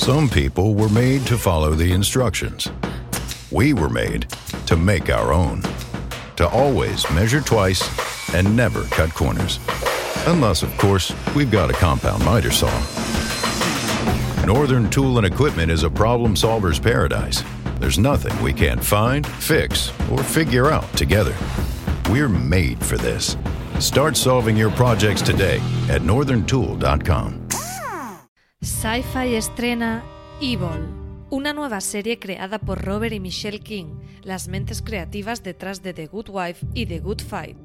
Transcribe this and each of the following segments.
Some people were made to follow the instructions. We were made to make our own. To always measure twice and never cut corners. Unless, of course, we've got a compound miter saw. Northern Tool and Equipment is a problem solver's paradise. There's nothing we can't find, fix, or figure out together. We're made for this. Start solving your projects today at northerntool.com. Sci-Fi estrena Evil, una nueva serie creada por Robert y Michelle King, las mentes creativas detrás de The Good Wife y The Good Fight.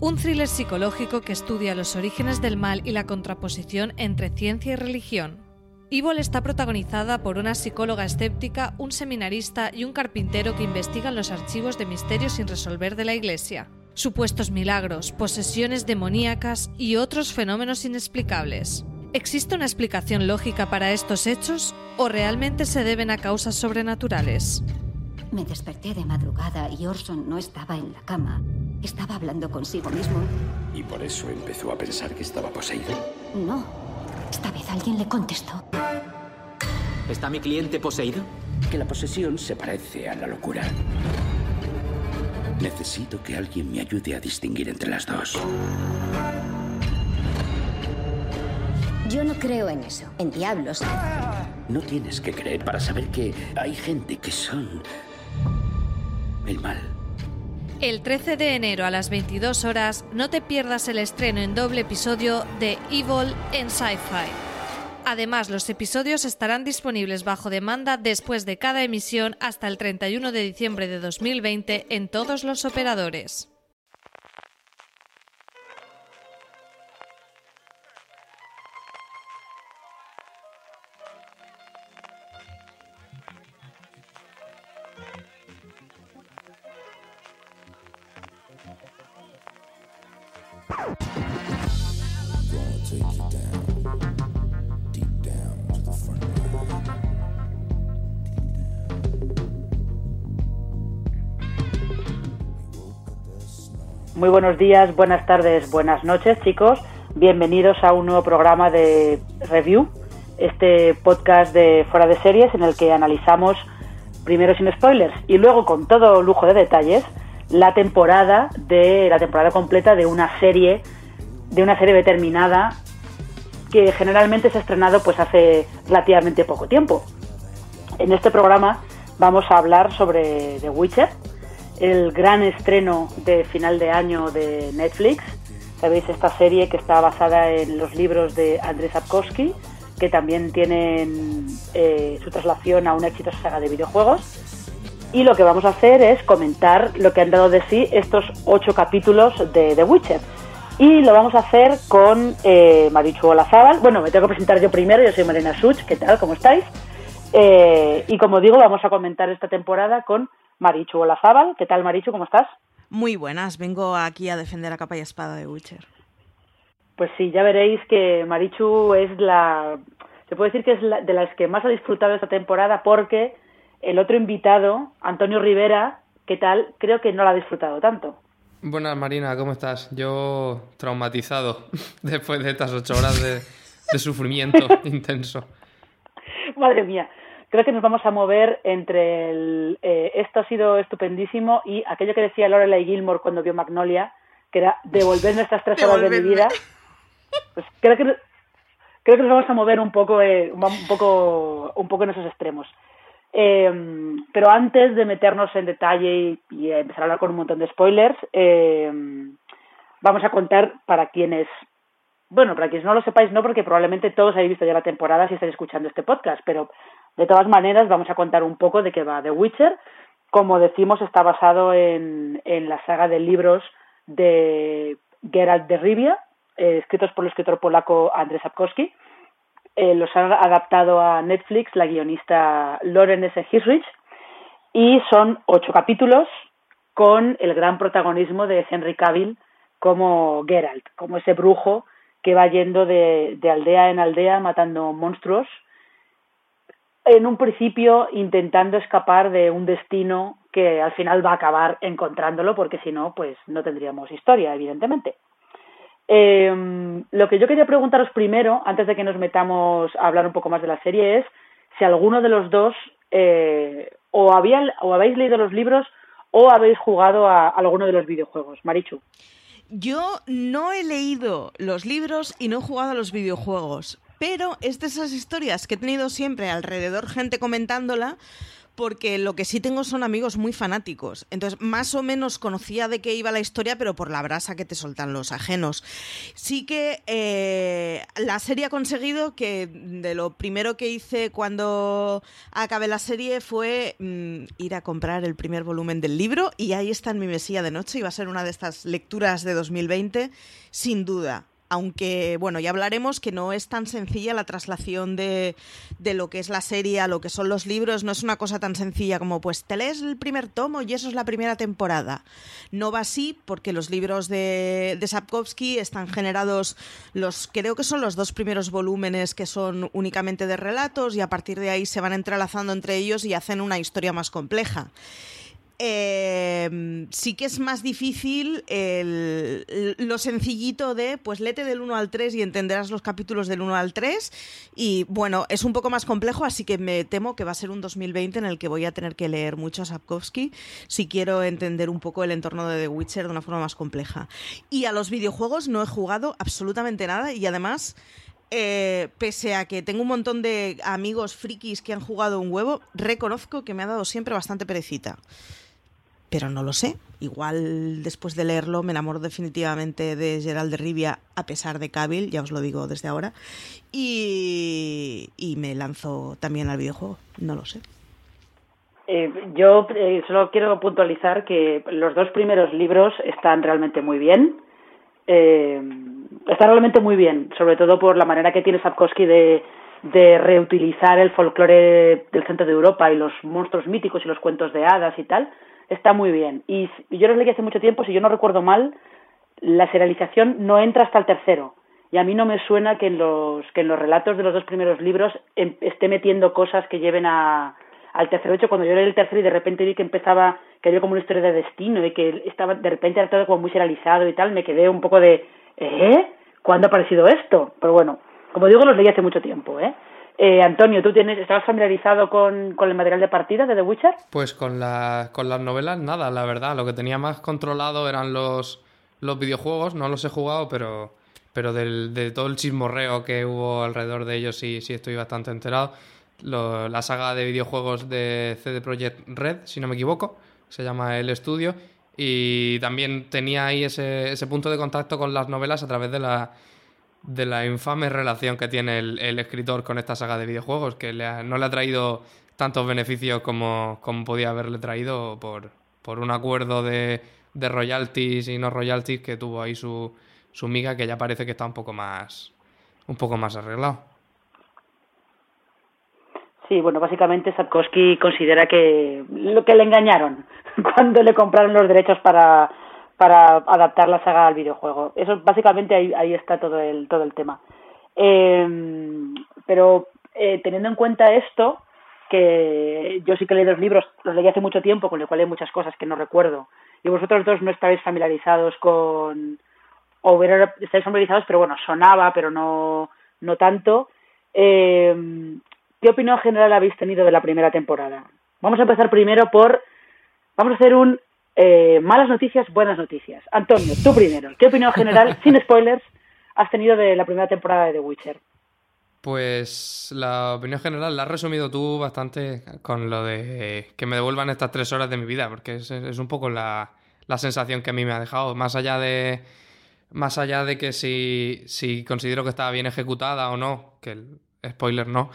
Un thriller psicológico que estudia los orígenes del mal y la contraposición entre ciencia y religión. Evil está protagonizada por una psicóloga escéptica, un seminarista y un carpintero que investigan los archivos de misterios sin resolver de la Iglesia, supuestos milagros, posesiones demoníacas y otros fenómenos inexplicables. ¿Existe una explicación lógica para estos hechos o realmente se deben a causas sobrenaturales? Me desperté de madrugada y Orson no estaba en la cama. Estaba hablando consigo mismo. ¿Y por eso empezó a pensar que estaba poseído? No. Esta vez alguien le contestó. ¿Está mi cliente poseído? Que la posesión se parece a la locura. Necesito que alguien me ayude a distinguir entre las dos. Yo no creo en eso, en diablos. No tienes que creer para saber que hay gente que son el mal. El 13 de enero a las 22 horas no te pierdas el estreno en doble episodio de Evil en Sci-Fi. Además, los episodios estarán disponibles bajo demanda después de cada emisión hasta el 31 de diciembre de 2020 en todos los operadores. Muy buenos días, buenas tardes, buenas noches, chicos. Bienvenidos a un nuevo programa de review, este podcast de fuera de series en el que analizamos primero sin spoilers y luego con todo lujo de detalles la temporada de la temporada completa de una serie de una serie determinada que generalmente se ha estrenado pues hace relativamente poco tiempo. En este programa vamos a hablar sobre The Witcher, el gran estreno de final de año de Netflix. Sabéis esta serie que está basada en los libros de Andrzej Sapkowski, que también tienen eh, su traslación a una exitosa saga de videojuegos. Y lo que vamos a hacer es comentar lo que han dado de sí estos ocho capítulos de The Witcher. Y lo vamos a hacer con eh, Marichu Olazábal. Bueno, me tengo que presentar yo primero, yo soy Marina Such, ¿qué tal? ¿Cómo estáis? Eh, y como digo, vamos a comentar esta temporada con Marichu Olazábal. ¿Qué tal, Marichu? ¿Cómo estás? Muy buenas, vengo aquí a defender a capa y espada de Witcher. Pues sí, ya veréis que Marichu es la. Se puede decir que es la, de las que más ha disfrutado esta temporada porque el otro invitado, Antonio Rivera, ¿qué tal? Creo que no la ha disfrutado tanto. Buenas, Marina, ¿cómo estás? Yo traumatizado después de estas ocho horas de, de sufrimiento intenso. Madre mía, creo que nos vamos a mover entre el eh, esto ha sido estupendísimo y aquello que decía Lorelai Gilmore cuando vio Magnolia, que era devolverme estas tres horas de mi vida. Pues creo que creo que nos vamos a mover un poco eh, un poco un poco en esos extremos. Eh, pero antes de meternos en detalle y, y, empezar a hablar con un montón de spoilers, eh, vamos a contar para quienes, bueno, para quienes no lo sepáis, no porque probablemente todos habéis visto ya la temporada si estáis escuchando este podcast, pero de todas maneras vamos a contar un poco de qué va The Witcher. Como decimos, está basado en, en la saga de libros de Geralt de Rivia, eh, escritos por el escritor polaco Andrzej Sapkowski. eh, los ha adaptado a Netflix la guionista Lauren S. Hisrich y son ocho capítulos con el gran protagonismo de Henry Cavill como Geralt, como ese brujo que va yendo de, de aldea en aldea matando monstruos, en un principio intentando escapar de un destino que al final va a acabar encontrándolo, porque si no, pues no tendríamos historia, evidentemente. Eh, lo que yo quería preguntaros primero, antes de que nos metamos a hablar un poco más de la serie, es si alguno de los dos eh, o, habían, o habéis leído los libros o habéis jugado a, alguno de los videojuegos. Marichu. Yo no he leído los libros y no he jugado a los videojuegos, pero es de esas historias que he tenido siempre alrededor gente comentándola porque lo que sí tengo son amigos muy fanáticos. Entonces, más o menos conocía de qué iba la historia, pero por la brasa que te soltan los ajenos. Sí que eh, la serie ha conseguido que de lo primero que hice cuando acabé la serie fue mm, ir a comprar el primer volumen del libro y ahí está en mi mesilla de noche y va a ser una de estas lecturas de 2020, sin duda aunque bueno, ya hablaremos que no es tan sencilla la traslación de, de, lo que es la serie a lo que son los libros, no es una cosa tan sencilla como pues te lees el primer tomo y eso es la primera temporada. No va así porque los libros de, de Sapkowski están generados, los creo que son los dos primeros volúmenes que son únicamente de relatos y a partir de ahí se van entrelazando entre ellos y hacen una historia más compleja. Eh, sí que es más difícil lo sencillito de, pues lete del 1 al 3 y entenderás los capítulos del 1 al 3. Y bueno, es un poco más complejo, así que me temo que va a ser un 2020 en el que voy a tener que leer mucho a Sapkowski si quiero entender un poco el entorno de The Witcher de una forma más compleja. Y a los videojuegos no he jugado absolutamente nada y además... Eh, pese a que tengo un montón de amigos frikis que han jugado un huevo, reconozco que me ha dado siempre bastante perecita pero no lo sé. Igual después de leerlo me enamoro definitivamente de Gerald de Rivia a pesar de Cavill, ya os lo digo desde ahora, y, me lanzo también al videojuego, no lo sé. Eh, yo eh, solo quiero puntualizar que los dos primeros libros están realmente muy bien. Eh, están realmente muy bien, sobre todo por la manera que tiene Sapkowski de, de reutilizar el folclore del centro de Europa y los monstruos míticos y los cuentos de hadas y tal está muy bien. Y, yo lo leí hace mucho tiempo, si yo no recuerdo mal, la serialización no entra hasta el tercero. Y a mí no me suena que en los, que en los relatos de los dos primeros libros em, esté metiendo cosas que lleven a, al tercero. De hecho, cuando yo leí el tercero y de repente vi que empezaba, que había como una historia de destino y que estaba de repente era todo como muy serializado y tal, me quedé un poco de, ¿eh? ¿Cuándo ha aparecido esto? Pero bueno, como digo, los leí hace mucho tiempo, ¿eh? Eh, Antonio, ¿tú tienes, estabas familiarizado con, con, el material de partida de The Witcher? Pues con, la, con las novelas nada, la verdad. Lo que tenía más controlado eran los, los videojuegos, no los he jugado, pero, pero del, de todo el chismorreo que hubo alrededor de ellos sí, sí estoy bastante enterado. la saga de videojuegos de CD Projekt Red, si no me equivoco, se llama El Estudio. Y también tenía ahí ese, ese punto de contacto con las novelas a través de la de la infame relación que tiene el, escritor con esta saga de videojuegos, que no le ha traído tantos beneficios como, podía haberle traído por, por un acuerdo de, de, royalties y no royalties que tuvo ahí su, su miga, que ya parece que está un poco más, un poco más arreglado. Sí, bueno, básicamente Sapkowski considera que lo que le engañaron cuando le compraron los derechos para para adaptar la saga al videojuego. Eso básicamente ahí, ahí está todo el, todo el tema. Eh, pero eh, teniendo en cuenta esto, que yo sí que leí los libros, los leí hace mucho tiempo, con lo cual hay muchas cosas que no recuerdo. Y vosotros dos no estáis familiarizados con, o estáis familiarizados, pero bueno, sonaba, pero no, no tanto. Eh, ¿Qué opinión general habéis tenido de la primera temporada? Vamos a empezar primero por, vamos a hacer un eh, malas noticias, buenas noticias. Antonio, tú primero. ¿Qué opinión general, sin spoilers, has tenido de la primera temporada de The Witcher? Pues la opinión general la has resumido tú bastante con lo de que me devuelvan estas tres horas de mi vida, porque es, un poco la, sensación que a mí me ha dejado. Más allá de, más allá de que si, si considero que estaba bien ejecutada o no, que el spoiler no,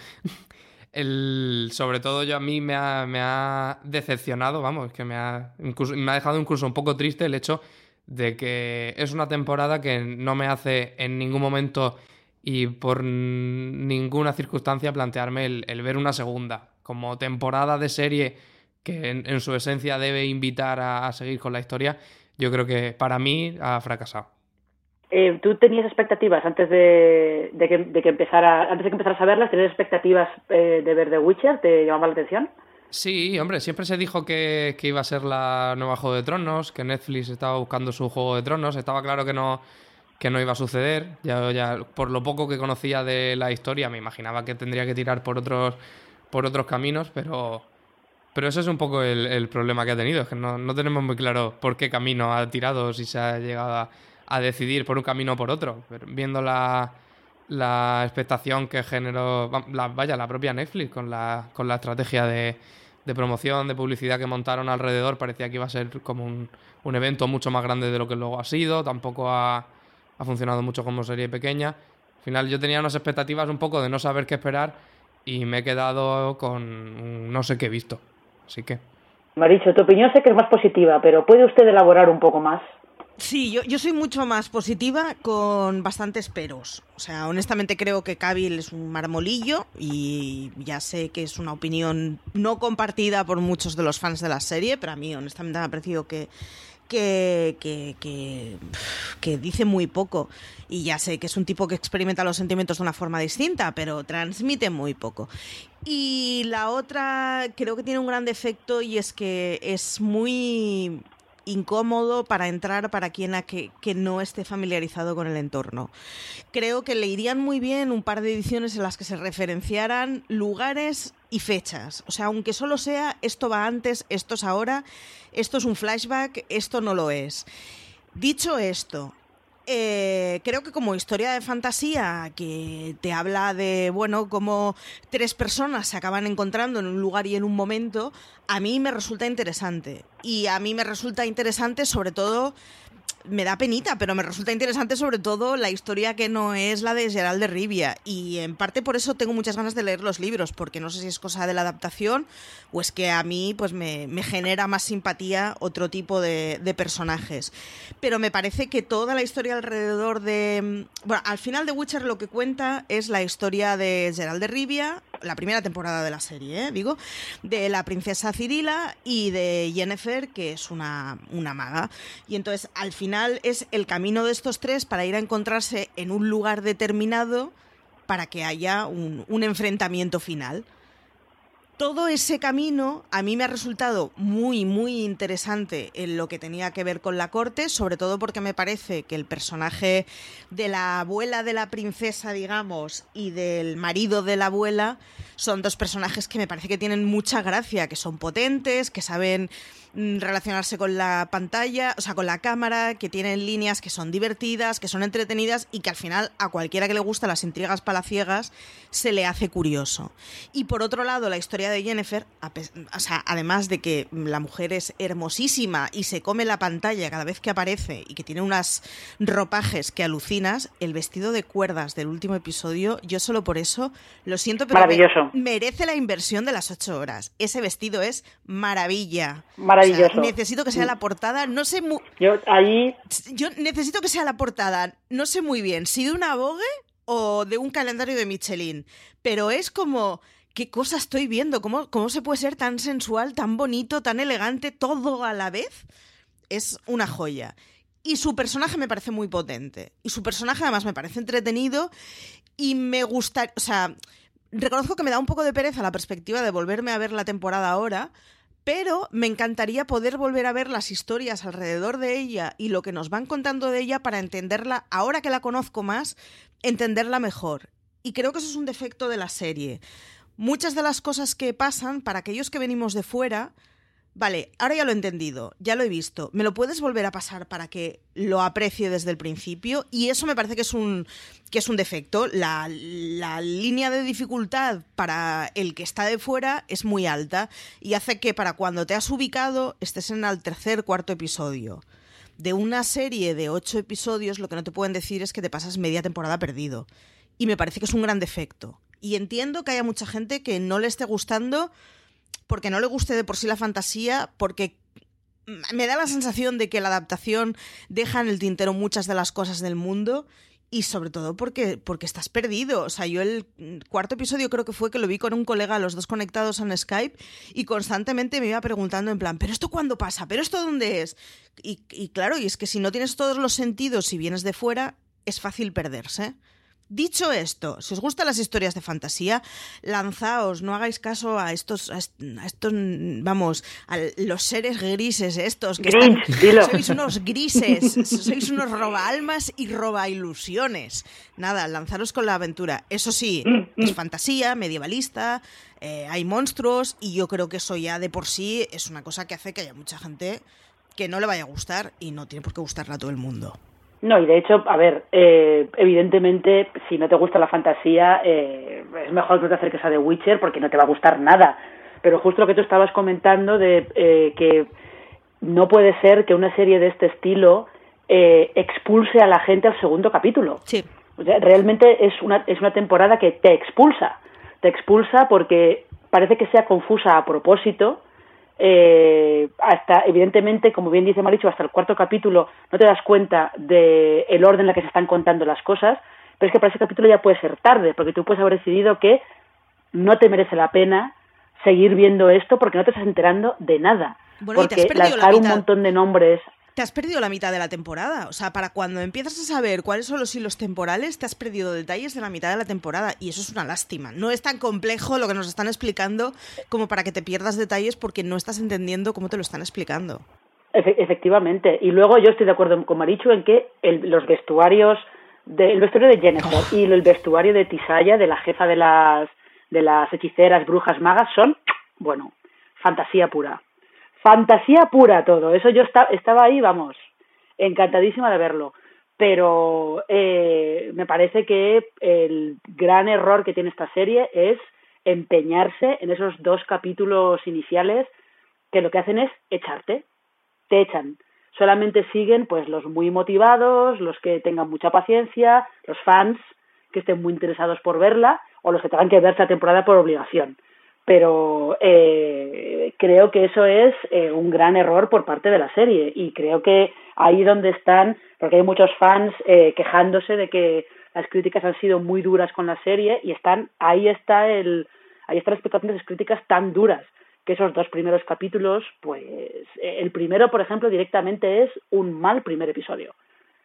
el, sobre todo yo a mí me ha, decepcionado, vamos, que me ha, me ha dejado incluso un poco triste el hecho de que es una temporada que no me hace en ningún momento y por ninguna circunstancia plantearme el, ver una segunda. Como temporada de serie que en, su esencia debe invitar a, seguir con la historia, yo creo que para mí ha fracasado. Eh, ¿Tú tenías expectativas antes de, que, empezara, antes de que empezaras a verlas? ¿Tenías expectativas eh, de ver The Witcher? ¿Te llamaba la atención? Sí, hombre, siempre se dijo que, que, iba a ser la nueva Juego de Tronos, que Netflix estaba buscando su Juego de Tronos. Estaba claro que no, que no iba a suceder. Ya, por lo poco que conocía de la historia, me imaginaba que tendría que tirar por otros, por otros caminos, pero, pero ese es un poco el, problema que ha tenido, es que no, no, tenemos muy claro por qué camino ha tirado, si se ha llegado a, decidir por un camino o por otro. Viendo la, la expectación que generó, la, vaya, la propia Netflix con la, con la estrategia de, de promoción, de publicidad que montaron alrededor, parecía que iba a ser como un, un evento mucho más grande de lo que luego ha sido, tampoco ha ha funcionado mucho como serie pequeña. Al final yo tenía unas expectativas un poco de no saber qué esperar y me he quedado con no sé qué he visto. Así que... Maricho, tu opinión sé que es más positiva, pero ¿puede usted elaborar un poco más? Sí, yo, yo soy mucho más positiva con bastantes peros. O sea, honestamente creo que Cavill es un marmolillo y ya sé que es una opinión no compartida por muchos de los fans de la serie, pero a mí honestamente me ha parecido que que, que, dice muy poco. Y ya sé que es un tipo que experimenta los sentimientos de una forma distinta, pero transmite muy poco. Y la otra creo que tiene un gran defecto y es que es muy incómodo para entrar para quien a que, que, no esté familiarizado con el entorno. Creo que le irían muy bien un par de ediciones en las que se referenciaran lugares y fechas. O sea, aunque solo sea esto va antes, esto es ahora, esto es un flashback, esto no lo es. Dicho esto, eh, creo que como historia de fantasía que te habla de, bueno, cómo tres personas se acaban encontrando en un lugar y en un momento, a mí me resulta interesante. Y a mí me resulta interesante sobre todo me da penita, pero me resulta interesante sobre todo la historia que no es la de Gerald de Rivia. Y en parte por eso tengo muchas ganas de leer los libros, porque no sé si es cosa de la adaptación o es que a mí pues me, genera más simpatía otro tipo de, personajes. Pero me parece que toda la historia alrededor de... Bueno, al final de Witcher lo que cuenta es la historia de Gerald de Rivia, la primera temporada de la serie, ¿eh? digo, de la princesa Cirila y de Yennefer, que es una, una maga. Y entonces al final es el camino de estos tres para ir a encontrarse en un lugar determinado para que haya un, un enfrentamiento final. Todo ese camino a mí me ha resultado muy, muy interesante en lo que tenía que ver con la corte, sobre todo porque me parece que el personaje de la abuela de la princesa, digamos, y del marido de la abuela son dos personajes que me parece que tienen mucha gracia, que son potentes, que saben relacionarse con la pantalla, o sea, con la cámara, que tienen líneas que son divertidas, que son entretenidas y que al final a cualquiera que le gusta las intrigas palaciegas se le hace curioso. Y por otro lado, la historia de Jennifer, o sea, además de que la mujer es hermosísima y se come la pantalla cada vez que aparece y que tiene unas ropajes que alucinas, el vestido de cuerdas del último episodio, yo solo por eso lo siento, pero merece la inversión de las ocho horas. Ese vestido es maravilla necesito que sea la portada, no sé muy... Yo ahí... Yo necesito que sea la portada, no sé muy bien, si de una Vogue o de un calendario de Michelin, pero es como... ¿Qué cosa estoy viendo? ¿Cómo, ¿Cómo se puede ser tan sensual, tan bonito, tan elegante, todo a la vez? Es una joya. Y su personaje me parece muy potente. Y su personaje además me parece entretenido y me gusta, o sea, reconozco que me da un poco de pereza la perspectiva de volverme a ver la temporada ahora, pero me encantaría poder volver a ver las historias alrededor de ella y lo que nos van contando de ella para entenderla, ahora que la conozco más, entenderla mejor. Y creo que eso es un defecto de la serie. Muchas de las cosas que pasan, para aquellos que venimos de fuera, Vale, ahora ya lo he entendido, ya lo he visto. ¿Me lo puedes volver a pasar para que lo aprecie desde el principio? Y eso me parece que es un, que es un defecto. La, la línea de dificultad para el que está de fuera es muy alta y hace que para cuando te has ubicado estés en el tercer, cuarto episodio. De una serie de ocho episodios, lo que no te pueden decir es que te pasas media temporada perdido. Y me parece que es un gran defecto. Y entiendo que haya mucha gente que no le esté gustando porque no le guste de por sí la fantasía, porque me da la sensación de que la adaptación deja en el tintero muchas de las cosas del mundo y sobre todo porque, porque estás perdido. O sea, yo el cuarto episodio creo que fue que lo vi con un colega, los dos conectados en Skype, y constantemente me iba preguntando en plan, ¿pero esto cuándo pasa? ¿Pero esto dónde es? Y, y claro, y es que si no tienes todos los sentidos y vienes de fuera, es fácil perderse. Dicho esto, si os gustan las historias de fantasía, lanzaos, no hagáis caso a estos, a estos, vamos, a los seres grises estos que sois unos grises, sois unos roba almas y roba ilusiones. Nada, lanzaros con la aventura. Eso sí, es fantasía, medievalista, eh, hay monstruos y yo creo que eso ya de por sí es una cosa que hace que haya mucha gente que no le vaya a gustar y no tiene por qué gustarle a todo el mundo. No, y de hecho, a ver, eh, evidentemente, si no te gusta la fantasía, eh, es mejor que no te acerques a The Witcher porque no te va a gustar nada. Pero justo lo que tú estabas comentando de eh, que no puede ser que una serie de este estilo expulse a la gente al segundo capítulo. Sí. O sea, realmente es una, es una temporada que te expulsa. Te expulsa porque parece que sea confusa a propósito eh, hasta evidentemente, como bien dice Maricho, hasta el cuarto capítulo no te das cuenta del el orden en el que se están contando las cosas, pero es que para ese capítulo ya puede ser tarde, porque tú puedes haber decidido que no te merece la pena seguir viendo esto porque no te estás enterando de nada. porque lanzar un montón de nombres te has perdido la mitad de la temporada. O sea, para cuando empiezas a saber cuáles son los hilos temporales, te has perdido detalles de la mitad de la temporada. Y eso es una lástima. No es tan complejo lo que nos están explicando como para que te pierdas detalles porque no estás entendiendo cómo te lo están explicando. efectivamente. Y luego yo estoy de acuerdo con Marichu en que los vestuarios, del vestuario de Jennifer oh. y el vestuario de Tisaya, de la jefa de las, de las hechiceras, brujas, magas, son, bueno, fantasía pura fantasía pura todo. Eso yo estaba ahí, vamos, encantadísima de verlo. Pero eh, me parece que el gran error que tiene esta serie es empeñarse en esos dos capítulos iniciales que lo que hacen es echarte, te echan. Solamente siguen pues los muy motivados, los que tengan mucha paciencia, los fans que estén muy interesados por verla o los que tengan que ver esta temporada por obligación pero eh, creo que eso es eh, un gran error por parte de la serie y creo que ahí donde están, porque hay muchos fans eh, quejándose de que las críticas han sido muy duras con la serie y están ahí está el ahí está la expectación de las críticas tan duras que esos dos primeros capítulos, pues el primero, por ejemplo, directamente es un mal primer episodio.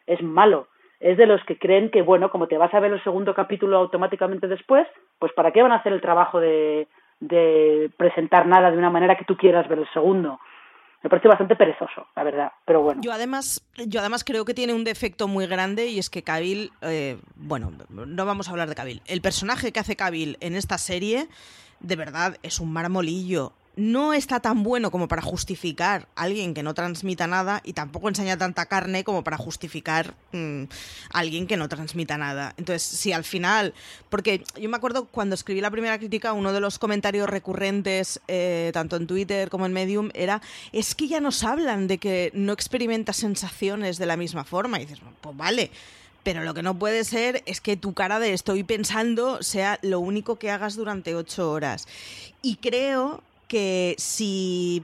Es malo. Es de los que creen que, bueno, como te vas a ver el segundo capítulo automáticamente después, pues ¿para qué van a hacer el trabajo de, de presentar nada de una manera que tú quieras ver el segundo. Me parece bastante perezoso, la verdad, pero bueno. Yo además, yo además creo que tiene un defecto muy grande y es que Kabil, eh, bueno, no vamos a hablar de Kabil. El personaje que hace Kabil en esta serie, de verdad, es un marmolillo no está tan bueno como para justificar a alguien que no transmita nada y tampoco enseña tanta carne como para justificar mm, a alguien que no transmita nada. Entonces, si al final, porque yo me acuerdo cuando escribí la primera crítica, uno de los comentarios recurrentes, eh, tanto en Twitter como en Medium, era, es que ya nos hablan de que no experimenta sensaciones de la misma forma. Y dices, pues vale. Pero lo que no puede ser es que tu cara de estoy pensando sea lo único que hagas durante ocho horas. Y creo que si,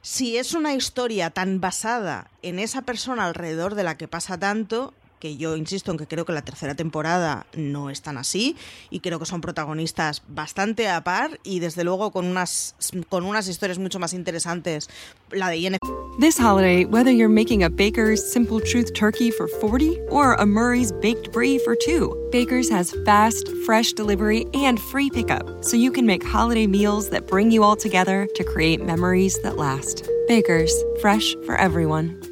si es una historia tan basada en esa persona alrededor de la que pasa tanto, que yo insisto en que creo que la tercera temporada no es tan así y creo que son protagonistas bastante a par y desde luego con unas con unas historias mucho más interesantes la de INF. This holiday, whether you're making a Baker's Simple Truth turkey for 40 or a Murray's baked brie for 2, Baker's has fast, fresh delivery and free pickup so you can make holiday meals that bring you all together to create memories that last. Baker's, fresh for everyone.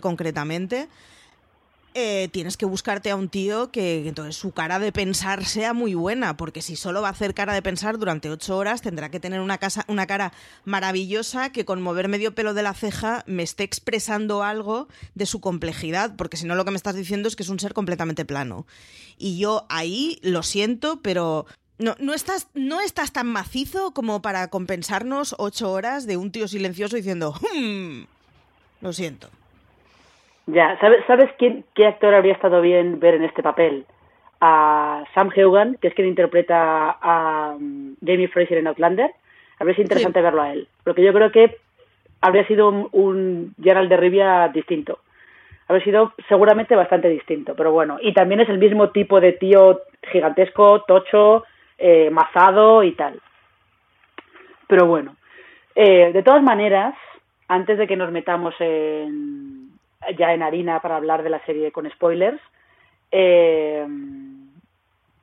concretamente, eh, tienes que buscarte a un tío que entonces su cara de pensar sea muy buena, porque si solo va a hacer cara de pensar durante ocho horas, tendrá que tener una, casa, una cara maravillosa que con mover medio pelo de la ceja me esté expresando algo de su complejidad, porque si no lo que me estás diciendo es que es un ser completamente plano. Y yo ahí lo siento, pero no, no, estás, no estás tan macizo como para compensarnos ocho horas de un tío silencioso diciendo, hmm, lo siento. Ya, ¿sabes, ¿sabes quién, qué actor habría estado bien ver en este papel? A Sam Heughan, que es quien interpreta a um, Jamie Fraser en Outlander. Habría sido interesante verlo a él. Porque yo creo que habría sido un, un Gerald de Rivia distinto. Habría sido seguramente bastante distinto, pero bueno. Y también es el mismo tipo de tío gigantesco, tocho, eh, mazado y tal. Pero bueno. Eh, de todas maneras, antes de que nos metamos en ya en harina para hablar de la serie con spoilers. Eh,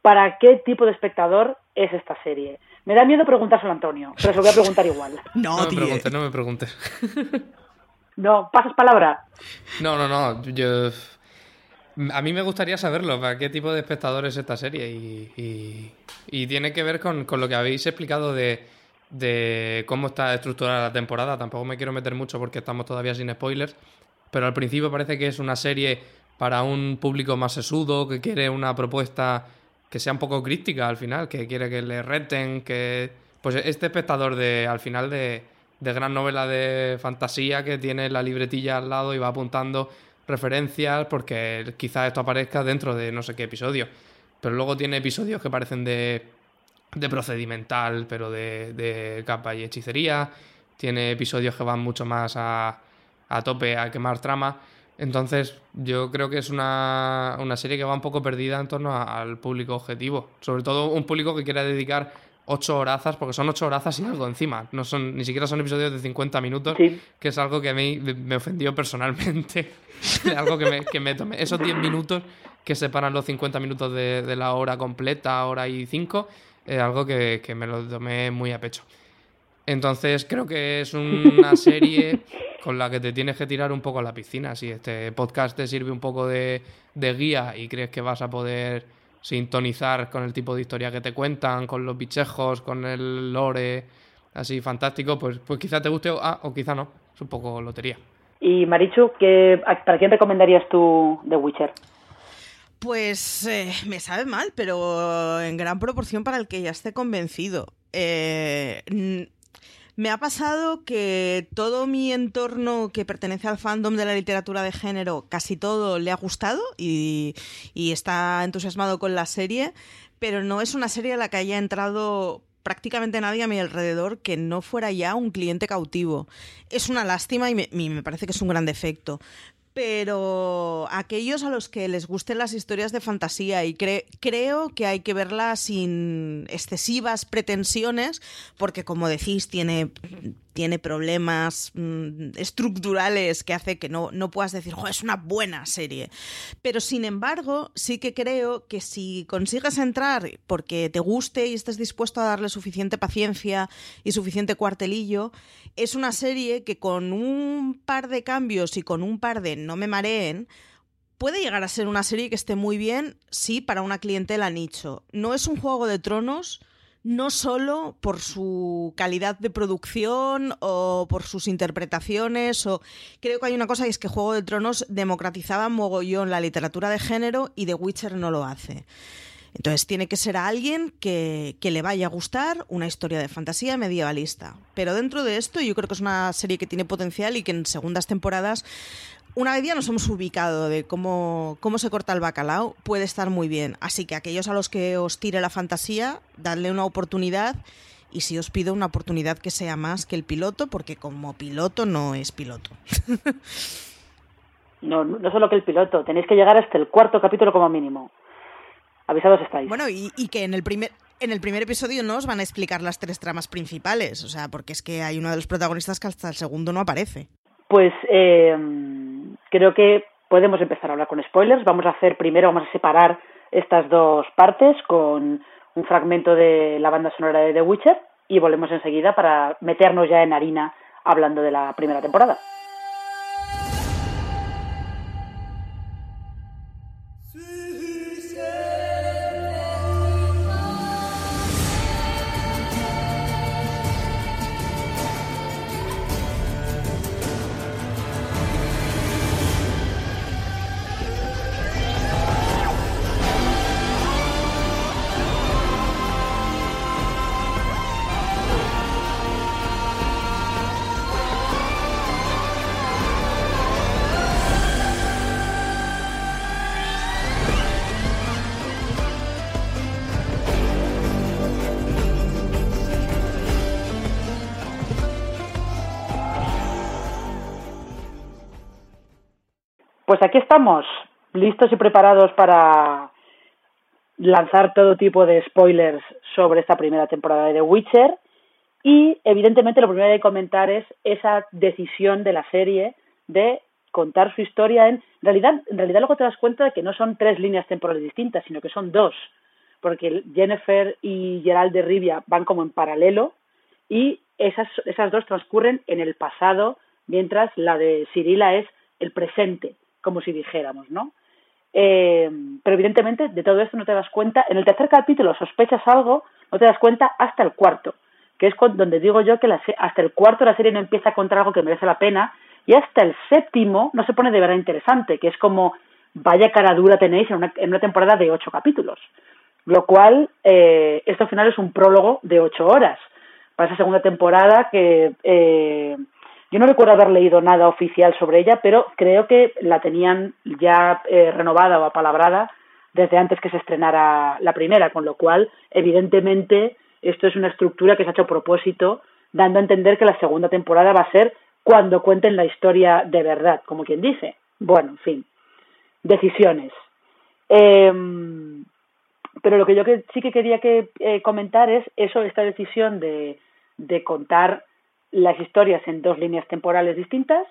¿Para qué tipo de espectador es esta serie? Me da miedo preguntárselo a Antonio, pero se lo voy a preguntar igual. No, no me preguntes, no me preguntes. No, pasas palabra. No, no, no. Yo... A mí me gustaría saberlo, para qué tipo de espectador es esta serie. Y, y, tiene que ver con, con, lo que habéis explicado de, de cómo está estructurada la temporada. Tampoco me quiero meter mucho porque estamos todavía sin spoilers pero al principio parece que es una serie para un público más sesudo, que quiere una propuesta que sea un poco crítica al final, que quiere que le reten, que... Pues este espectador de, al final de, de gran novela de fantasía que tiene la libretilla al lado y va apuntando referencias porque quizás esto aparezca dentro de no sé qué episodio. Pero luego tiene episodios que parecen de, de procedimental, pero de, de capa y hechicería. Tiene episodios que van mucho más a, a tope a quemar trama. Entonces, yo creo que es una, serie que va un poco perdida en torno al público objetivo. Sobre todo un público que quiera dedicar ocho horazas, porque son ocho horazas y algo encima. No son, ni siquiera son episodios de 50 minutos, que es algo que a mí me ofendió personalmente. algo que me, que me tomé. Esos 10 minutos que separan los 50 minutos de, la hora completa, hora y 5, es algo que, que me lo tomé muy a pecho. Entonces creo que es una serie con la que te tienes que tirar un poco a la piscina. Si este podcast te sirve un poco de, guía y crees que vas a poder sintonizar con el tipo de historia que te cuentan, con los bichejos, con el lore así fantástico, pues, pues quizá te guste o, ah, o quizá no. Es un poco lotería. Y Marichu, ¿qué, ¿para quién recomendarías tú The Witcher? Pues eh, me sabe mal, pero en gran proporción para el que ya esté convencido. Eh, me ha pasado que todo mi entorno que pertenece al fandom de la literatura de género, casi todo le ha gustado y, está entusiasmado con la serie, pero no es una serie a la que haya entrado prácticamente nadie a mi alrededor que no fuera ya un cliente cautivo. Es una lástima y me, me, parece que es un gran defecto pero aquellos a los que les gusten las historias de fantasía y creo que hay que verlas sin excesivas pretensiones, porque como decís, tiene tiene problemas mm, estructurales que hace que no, no puedas decir, es una buena serie. Pero sin embargo, sí que creo que si consigues entrar porque te guste y estés dispuesto a darle suficiente paciencia y suficiente cuartelillo, es una serie que con un par de cambios y con un par de no me mareen, puede llegar a ser una serie que esté muy bien, sí, para una clientela nicho. No es un juego de tronos no solo por su calidad de producción o por sus interpretaciones, o creo que hay una cosa y es que Juego de Tronos democratizaba mogollón la literatura de género y The Witcher no lo hace. Entonces tiene que ser a alguien que, que, le vaya a gustar una historia de fantasía medievalista. Pero dentro de esto yo creo que es una serie que tiene potencial y que en segundas temporadas una vez ya nos hemos ubicado de cómo, cómo se corta el bacalao, puede estar muy bien. Así que aquellos a los que os tire la fantasía, dadle una oportunidad y si os pido una oportunidad que sea más que el piloto, porque como piloto no es piloto. no, no solo que el piloto, tenéis que llegar hasta el cuarto capítulo como mínimo. Avisados estáis. Bueno, y, y que en el primer... En el primer episodio no os van a explicar las tres tramas principales, o sea, porque es que hay uno de los protagonistas que hasta el segundo no aparece. Pues eh, creo que podemos empezar a hablar con spoilers. Vamos a hacer primero, vamos a separar estas dos partes con un fragmento de la banda sonora de The Witcher y volvemos enseguida para meternos ya en harina hablando de la primera temporada. Pues aquí estamos, listos y preparados para lanzar todo tipo de spoilers sobre esta primera temporada de The Witcher. Y evidentemente lo primero que hay que comentar es esa decisión de la serie de contar su historia en, realidad, en realidad luego te das cuenta de que no son tres líneas temporales distintas, sino que son dos, porque Jennifer y Gerald de Rivia van como en paralelo y esas, esas dos transcurren en el pasado, mientras la de Cirila es el presente, como si dijéramos, ¿no? Eh, pero evidentemente de todo esto no te das cuenta. En el tercer capítulo sospechas algo, no te das cuenta hasta el cuarto, que es donde digo yo que la, hasta el cuarto la serie no empieza a contar algo que merece la pena y hasta el séptimo no se pone de verdad interesante, que es como vaya cara dura tenéis en una, en una temporada de ocho capítulos. Lo cual, eh, esto al final es un prólogo de ocho horas para esa segunda temporada que eh, yo no recuerdo haber leído nada oficial sobre ella, pero creo que la tenían ya eh, renovada o apalabrada desde antes que se estrenara la primera, con lo cual, evidentemente, esto es una estructura que se ha hecho a propósito, dando a entender que la segunda temporada va a ser cuando cuenten la historia de verdad, como quien dice. Bueno, en fin, decisiones. Em, pero lo que yo sí que quería que eh, comentar es eso, esta decisión de, de contar las historias en dos líneas temporales distintas,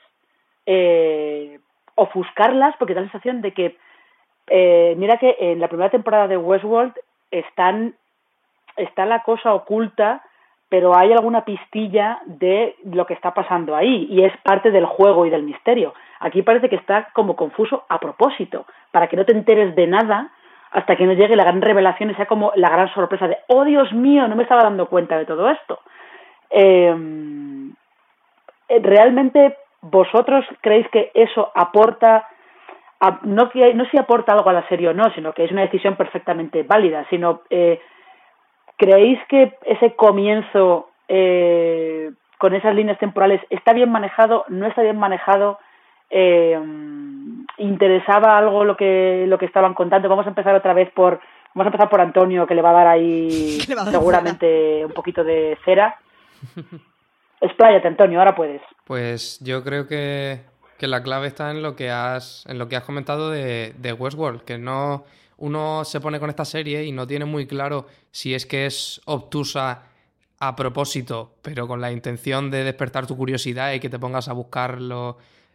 eh, ofuscarlas, porque da la sensación de que, eh, mira que en la primera temporada de Westworld están, está la cosa oculta, pero hay alguna pistilla de lo que está pasando ahí, y es parte del juego y del misterio. Aquí parece que está como confuso a propósito, para que no te enteres de nada hasta que no llegue la gran revelación y sea como la gran sorpresa de, oh Dios mío, no me estaba dando cuenta de todo esto. Eh, ¿Realmente vosotros creéis que eso aporta, no, que, no si aporta algo a la serie o no, sino que es una decisión perfectamente válida, sino eh, creéis que ese comienzo eh, con esas líneas temporales está bien manejado, no está bien manejado? Eh, interesaba algo lo que lo que estaban contando vamos a empezar otra vez por vamos a empezar por Antonio que le va a dar ahí seguramente un poquito de cera Expláyate, Antonio, ahora puedes. Pues yo creo que, la clave está en lo que has, en lo que has comentado de, de, Westworld, que no uno se pone con esta serie y no tiene muy claro si es que es obtusa a propósito, pero con la intención de despertar tu curiosidad y que te pongas a buscar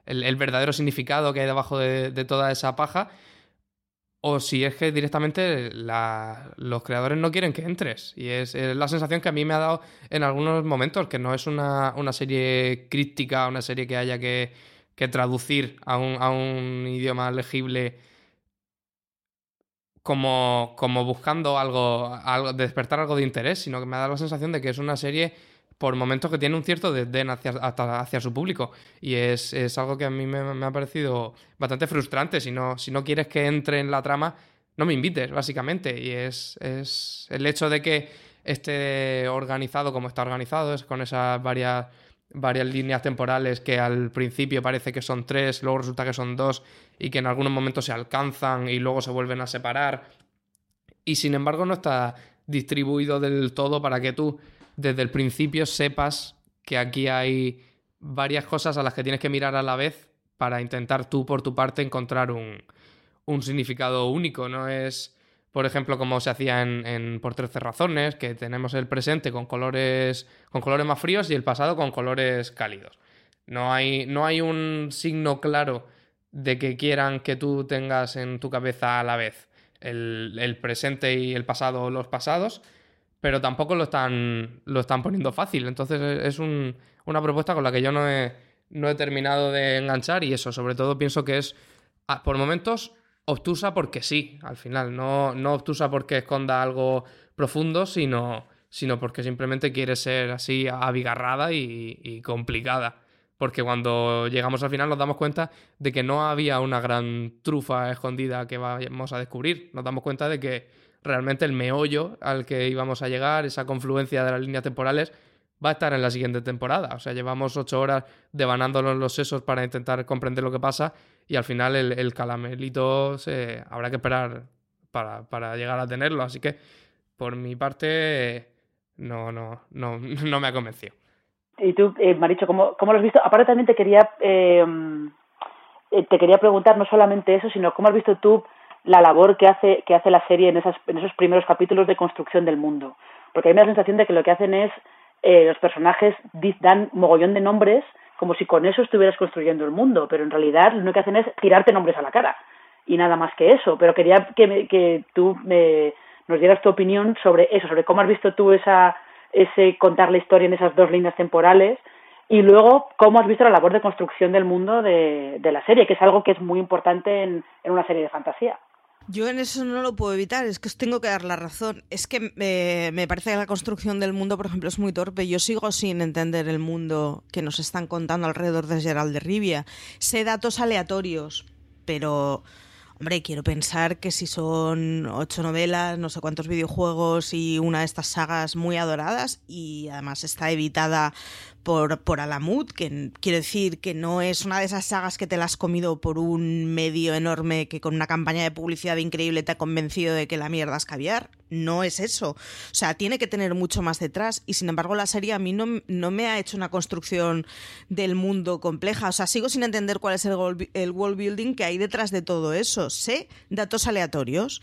el, verdadero significado que hay debajo de toda esa paja, o si es que directamente los creadores no quieren que entres. Y es, la sensación que a mí me ha dado en algunos momentos, que no es una, serie crítica, una serie que haya que, traducir a un, a un, idioma legible como, como buscando algo, algo, despertar algo de interés, sino que me ha dado la sensación de que es una serie por momentos que tiene un cierto desdén hacia, su público. Y es, algo que a mí me, ha parecido bastante frustrante. Si no, si no quieres que entre en la trama, no me invites, básicamente. Y es, es el hecho de que esté organizado como está organizado, es con esas varias, varias líneas temporales que al principio parece que son tres, luego resulta que son dos y que en algunos momentos se alcanzan y luego se vuelven a separar. Y sin embargo no está distribuido del todo para que tú desde el principio sepas que aquí hay varias cosas a las que tienes que mirar a la vez para intentar tú por tu parte encontrar un, significado único. No es, por ejemplo, como se hacía en, Por Trece Razones, que tenemos el presente con colores, con colores más fríos y el pasado con colores cálidos. No hay, no hay un signo claro de que quieran que tú tengas en tu cabeza a la vez el, el presente y el pasado los pasados, pero tampoco lo están, lo están poniendo fácil. Entonces es una propuesta con la que yo no he, no he terminado de enganchar y eso, sobre todo pienso que es, por momentos, obtusa porque sí, al final. No, no obtusa porque esconda algo profundo, sino, sino porque simplemente quiere ser así abigarrada y, y complicada. Porque cuando llegamos al final nos damos cuenta de que no había una gran trufa escondida que vamos a descubrir. Nos damos cuenta de que realmente el meollo al que íbamos a llegar, esa confluencia de las líneas temporales, va a estar en la siguiente temporada. O sea, llevamos ocho horas devanándonos los sesos para intentar comprender lo que pasa y al final el, calamelito se, habrá que esperar para, llegar a tenerlo. Así que, por mi parte, no, no, no, no me ha convencido. Y tú, eh, Maricho, ¿cómo, ¿cómo, lo has visto? Aparte también te quería... Eh, eh, te quería preguntar no solamente eso, sino cómo has visto tú la labor que hace, que hace la serie en, esas, en esos primeros capítulos de construcción del mundo. Porque a mí me da la sensación de que lo que hacen es, eh, los personajes dan mogollón de nombres como si con eso estuvieras construyendo el mundo, pero en realidad lo único que hacen es tirarte nombres a la cara y nada más que eso. Pero quería que, que tú me, nos dieras tu opinión sobre eso, sobre cómo has visto tú esa, ese contar la historia en esas dos líneas temporales y luego cómo has visto la labor de construcción del mundo de, de la serie, que es algo que es muy importante en, en una serie de fantasía. Yo en eso no lo puedo evitar, es que os tengo que dar la razón. Es que eh, me parece que la construcción del mundo, por ejemplo, es muy torpe. Yo sigo sin entender el mundo que nos están contando alrededor de Gerald de Rivia. Sé datos aleatorios, pero Hombre, quiero pensar que si son ocho novelas, no sé cuántos videojuegos y una de estas sagas muy adoradas y además está editada por, por Alamut, que quiero decir que no es una de esas sagas que te la has comido por un medio enorme que con una campaña de publicidad increíble te ha convencido de que la mierda es caviar. No es eso. O sea, tiene que tener mucho más detrás y sin embargo la serie a mí no, no me ha hecho una construcción del mundo compleja. O sea, sigo sin entender cuál es el, el world building que hay detrás de todo eso. Sé datos aleatorios,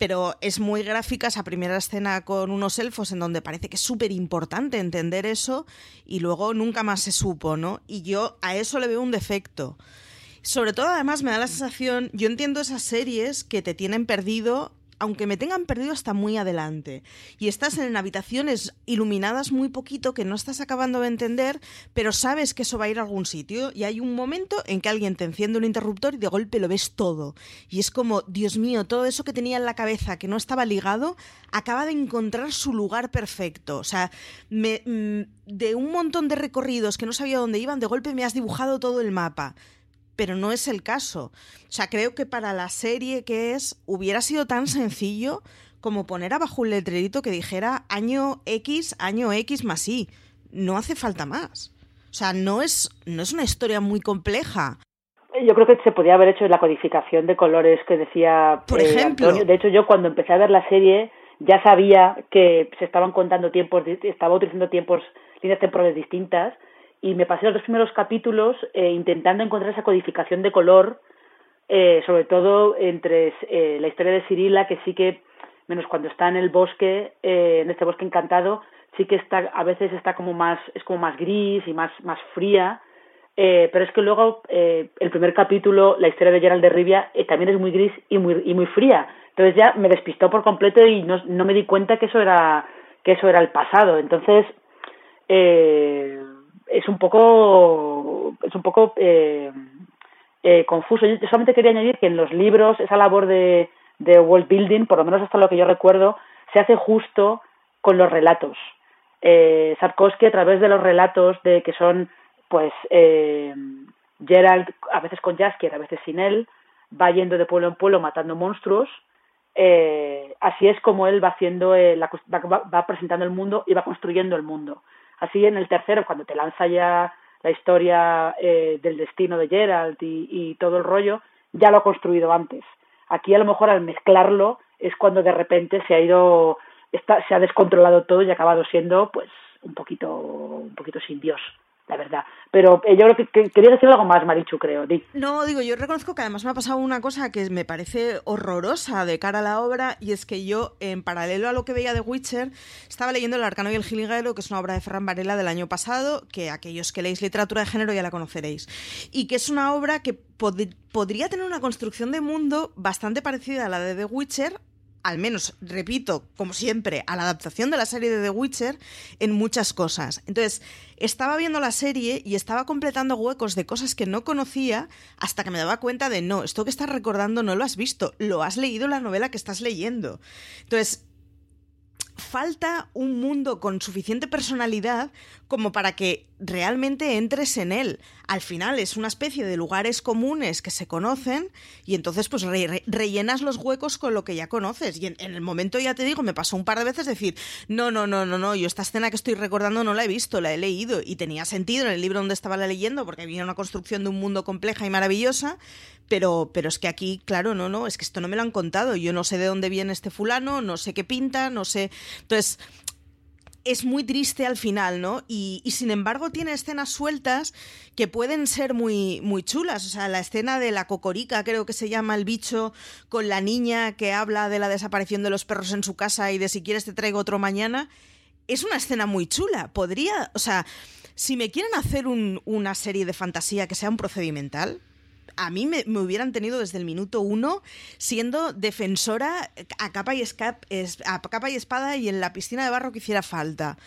pero es muy gráfica esa primera escena con unos elfos en donde parece que es súper importante entender eso y luego nunca más se supo, ¿no? Y yo a eso le veo un defecto. Sobre todo, además, me da la sensación, yo entiendo esas series que te tienen perdido aunque me tengan perdido hasta muy adelante. Y estás en habitaciones iluminadas muy poquito que no estás acabando de entender, pero sabes que eso va a ir a algún sitio. Y hay un momento en que alguien te enciende un interruptor y de golpe lo ves todo. Y es como, Dios mío, todo eso que tenía en la cabeza que no estaba ligado, acaba de encontrar su lugar perfecto. O sea, me, mm, de un montón de recorridos que no sabía dónde iban, de golpe me has dibujado todo el mapa pero no es el caso. O sea, creo que para la serie que es, hubiera sido tan sencillo como poner abajo un letrerito que dijera año X, año X más Y. No hace falta más. O sea, no es, no es una historia muy compleja. Yo creo que se podía haber hecho la codificación de colores que decía Por eh, ejemplo. De hecho, yo cuando empecé a ver la serie ya sabía que se estaban contando tiempos, estaba utilizando tiempos, líneas temporales distintas y me pasé los dos primeros capítulos eh, intentando encontrar esa codificación de color, eh, sobre todo entre eh, la historia de Cirila, que sí que, menos cuando está en el bosque, en este bosque encantado, sí que está, a veces está como más, es como más gris y más, más fría, pero es que luego el primer capítulo, la historia de Gerald de Rivia, también es muy gris y muy, y muy fría. Entonces ya me despistó por completo y no, no me di cuenta que eso era, que eso era el pasado. Entonces, eh, es un poco es un poco eh, eh, confuso. Yo solamente quería añadir que en los libros esa labor de, de world building, por lo menos hasta lo que yo recuerdo, se hace justo con los relatos. Eh, a través de los relatos de que son pues eh, Gerald a veces con Jaskier, a veces sin él, va yendo de pueblo en pueblo matando monstruos. Eh, así es como él va haciendo, eh, la, va, va presentando el mundo y va construyendo el mundo. Así en el tercero, cuando te lanza ya la historia eh, del destino de Gerald y, todo el rollo, ya lo ha construido antes. Aquí a lo mejor al mezclarlo es cuando de repente se ha ido, está, se ha descontrolado todo y ha acabado siendo pues un poquito, un poquito sin Dios la verdad. Pero eh, yo creo que, quería decir algo más, Marichu, creo. No, digo, yo reconozco que además me ha pasado una cosa que me parece horrorosa de cara a la obra, y es que yo, en paralelo a lo que veía de Witcher, estaba leyendo El Arcano y el Giliguero, que es una obra de Ferran Varela del año pasado, que aquellos que leéis literatura de género ya la conoceréis. Y que es una obra que podría tener una construcción de mundo bastante parecida a la de The Witcher, al menos, repito, como siempre, a la adaptación de la serie de The Witcher en muchas cosas. Entonces, estaba viendo la serie y estaba completando huecos de cosas que no conocía hasta que me daba cuenta de, no, esto que estás recordando no lo has visto, lo has leído en la novela que estás leyendo. Entonces, falta un mundo con suficiente personalidad como para que realmente entres en él. Al final es una especie de lugares comunes que se conocen y entonces pues rellenas los huecos con lo que ya conoces. Y en, el momento ya te digo, me pasó un par de veces decir, no, no, no, no, no, yo esta escena que estoy recordando no la he visto, la he leído y tenía sentido en el libro donde estaba la leyendo porque había una construcción de un mundo compleja y maravillosa, pero, pero es que aquí, claro, no, no, es que esto no me lo han contado, yo no sé de dónde viene este fulano, no sé qué pinta, no sé... Entonces, es muy triste al final, ¿no? Y, sin embargo tiene escenas sueltas que pueden ser muy, muy chulas. O sea, la escena de la cocorica, creo que se llama el bicho, con la niña que habla de la desaparición de los perros en su casa y de si quieres te traigo otro mañana, es una escena muy chula. Podría, o sea, si me quieren hacer una serie de fantasía que sea un procedimental, a mí me, hubieran tenido desde el minuto uno siendo defensora a capa, y espada y en la piscina de barro que hiciera falta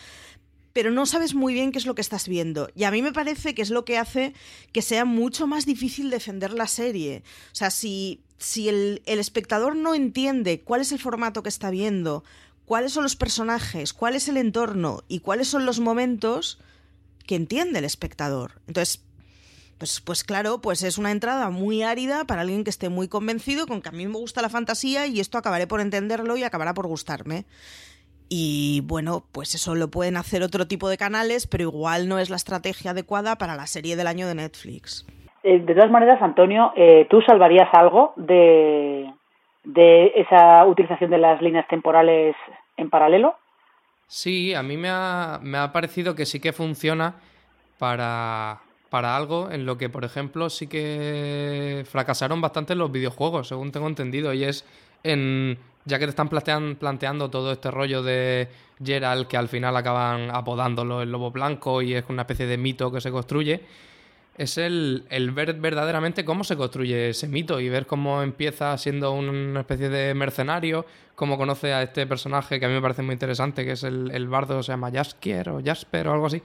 pero no sabes muy bien qué es lo que estás viendo. Y a mí me parece que es lo que hace que sea mucho más difícil defender la serie. O sea, si, si el, el, espectador no entiende cuál es el formato que está viendo, cuáles son los personajes, cuál es el entorno y cuáles son los momentos, que entiende el espectador. Entonces, pues, pues claro, pues es una entrada muy árida para alguien que esté muy convencido con que a mí me gusta la fantasía y esto acabaré por entenderlo y acabará por gustarme. Y bueno, pues eso lo pueden hacer otro tipo de canales, pero igual no es la estrategia adecuada para la serie del año de Netflix. Eh, de todas maneras, Antonio, eh, ¿tú salvarías algo de, de esa utilización de las líneas temporales en paralelo? Sí, a mí me ha, me ha parecido que sí que funciona para, para algo en lo que, por ejemplo, sí que fracasaron bastante los videojuegos, según tengo entendido, y es en ya que te están planteando todo este rollo de Gerald que al final acaban apodándolo el lobo blanco y es una especie de mito que se construye, es el, el, ver verdaderamente cómo se construye ese mito y ver cómo empieza siendo una especie de mercenario, cómo conoce a este personaje que a mí me parece muy interesante, que es el, el bardo, se llama Jaskier o Jasper o algo así,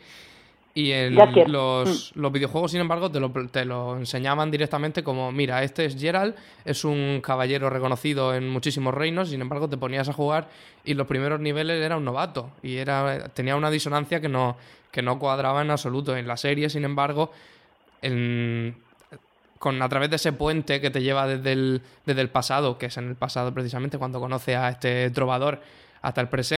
y en los, mm. los, videojuegos, sin embargo, te lo, te lo, enseñaban directamente como, mira, este es Gerald, es un caballero reconocido en muchísimos reinos, sin embargo, te ponías a jugar y los primeros niveles era un novato y era tenía una disonancia que no, que no cuadraba en absoluto. En la serie, sin embargo, con, a través de ese puente que te lleva desde el, desde el pasado, que es en el pasado precisamente cuando conoce a este trovador, hasta el presente.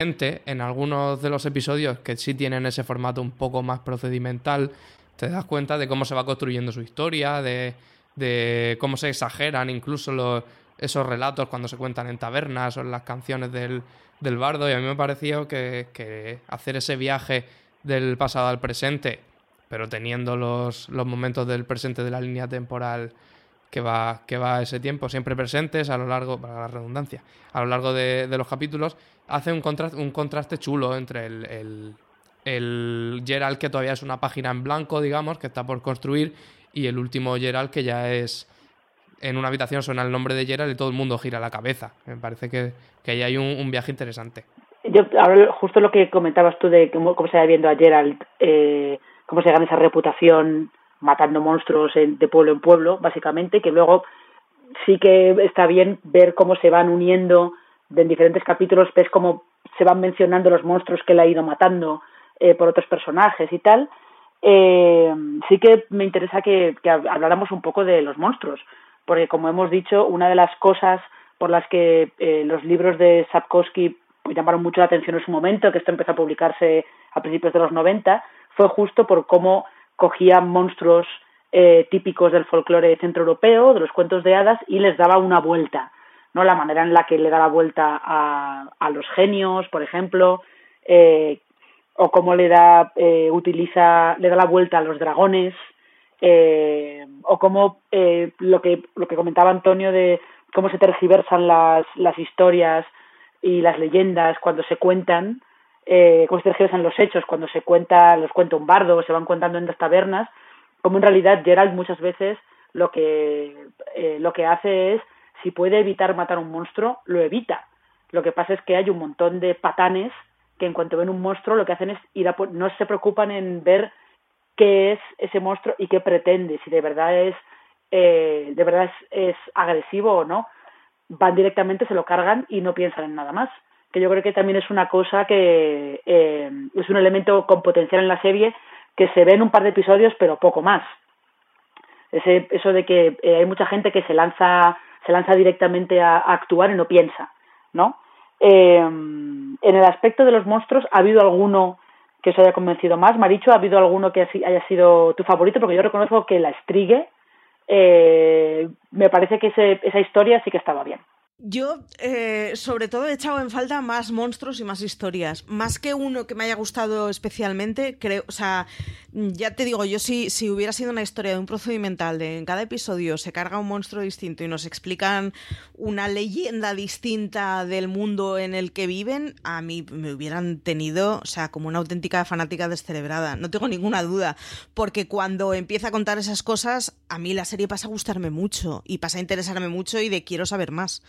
en algunos de los episodios que sí tienen ese formato un poco más procedimental, te das cuenta de cómo se va construyendo su historia, de, cómo se exageran incluso esos relatos cuando se cuentan en tabernas o en las canciones del, bardo. Y a mí me pareció que, que, hacer ese viaje del pasado al presente, pero teniendo los, los momentos del presente de la línea temporal que va, que va ese tiempo siempre presentes a lo largo, para la redundancia, a lo largo de, los capítulos, hace un contraste, un contraste chulo entre el, el, el, Gerald que todavía es una página en blanco, digamos, que está por construir, y el último Gerald que ya es en una habitación suena el nombre de Gerald y todo el mundo gira la cabeza. Me parece que, que ahí hay un, viaje interesante. Yo, ahora, justo lo que comentabas tú de cómo, cómo se va viendo a Gerald, eh, cómo se gana esa reputación matando monstruos de pueblo en pueblo, básicamente, que luego sí que está bien ver cómo se van uniendo en diferentes capítulos, ves cómo se van mencionando los monstruos que él ha ido matando eh, por otros personajes y tal. Eh, sí que me interesa que, habláramos un poco de los monstruos, porque como hemos dicho, una de las cosas por las que eh, los libros de Sapkowski llamaron mucho la atención en su momento, que esto empezó a publicarse a principios de los 90, fue justo por cómo cogía monstruos eh, típicos del folclore centroeuropeo, de los cuentos de hadas, y les daba una vuelta, ¿no? La manera en la que le da la vuelta a, a los genios, por ejemplo, eh, o cómo le da, eh, utiliza, le da la vuelta a los dragones, o cómo lo que lo que comentaba Antonio de cómo se tergiversan las, las historias y las leyendas cuando se cuentan eh, cómo se tergiversan los hechos cuando se cuenta, los cuenta un bardo o se van contando en las tabernas, como en realidad Gerald muchas veces lo que, eh, lo que hace es, si puede evitar matar un monstruo, lo evita. Lo que pasa es que hay un montón de patanes que en cuanto ven un monstruo lo que hacen es ir a, no se preocupan en ver qué es ese monstruo y qué pretende, si de verdad es eh, de verdad es, agresivo o no, van directamente, se lo cargan y no piensan en nada más. Que yo creo que también es una cosa que eh, es un elemento con potencial en la serie que se ve en un par de episodios, pero poco más. Ese, eso de que eh, hay mucha gente que se lanza, se lanza directamente a, actuar y no piensa, ¿no? en el aspecto de los monstruos, ¿ha habido alguno que os haya convencido más? Maricho, ¿ha habido alguno que haya sido tu favorito? Porque yo reconozco que la Strigue eh, me parece que ese, esa historia sí que estaba bien. Yo, eh, sobre todo, he echado en falta más monstruos y más historias. Más que uno que me haya gustado especialmente, creo, o sea, ya te digo, yo si, si hubiera sido una historia de un procedimental de en cada episodio se carga un monstruo distinto y nos explican una leyenda distinta del mundo en el que viven, a mí me hubieran tenido, o sea, como una auténtica fanática descerebrada. No tengo ninguna duda, porque cuando empieza a contar esas cosas, a mí la serie pasa a gustarme mucho y pasa a interesarme mucho y de quiero saber más.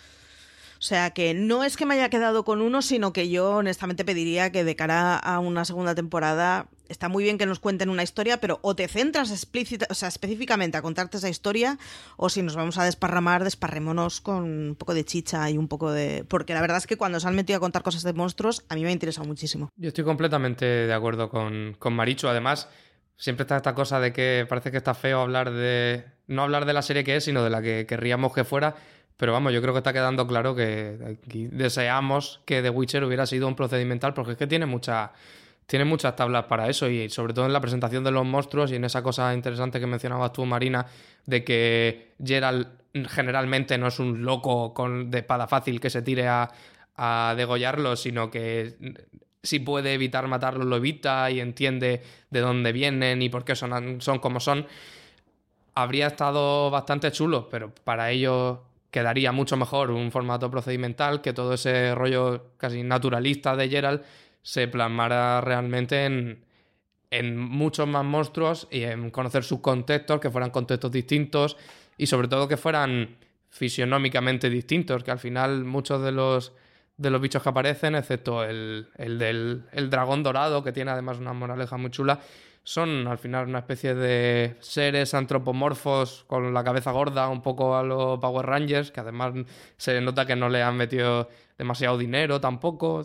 O sea que no es que me haya quedado con uno, sino que yo honestamente pediría que de cara a una segunda temporada está muy bien que nos cuenten una historia, pero o te centras explícita, o sea, específicamente a contarte esa historia, o si nos vamos a desparramar, desparrémonos con un poco de chicha y un poco de... Porque la verdad es que cuando se han metido a contar cosas de monstruos, a mí me ha interesado muchísimo. Yo estoy completamente de acuerdo con, con Maricho. Además, siempre está esta cosa de que parece que está feo hablar de... No hablar de la serie que es, sino de la que querríamos que fuera. Pero vamos, yo creo que está quedando claro que deseamos que The Witcher hubiera sido un procedimental porque es que tiene mucha tiene muchas tablas para eso y sobre todo en la presentación de los monstruos y en esa cosa interesante que mencionabas tú, Marina, de que Gerald generalmente no es un loco con, de espada fácil que se tire a, a degollarlo, sino que si puede evitar matarlo, lo evita y entiende de dónde vienen y por qué son, son como son. Habría estado bastante chulo, pero para ello quedaría mucho mejor un formato procedimental que todo ese rollo casi naturalista de Gerald se plasmara realmente en, en muchos más monstruos y en conocer sus contextos, que fueran contextos distintos y sobre todo que fueran fisionómicamente distintos, que al final muchos de los de los bichos que aparecen, excepto el, el del el dragón dorado, que tiene además una moraleja muy chula, son al final una especie de seres antropomorfos con la cabeza gorda, un poco a los Power Rangers, que además se nota que no le han metido demasiado dinero tampoco.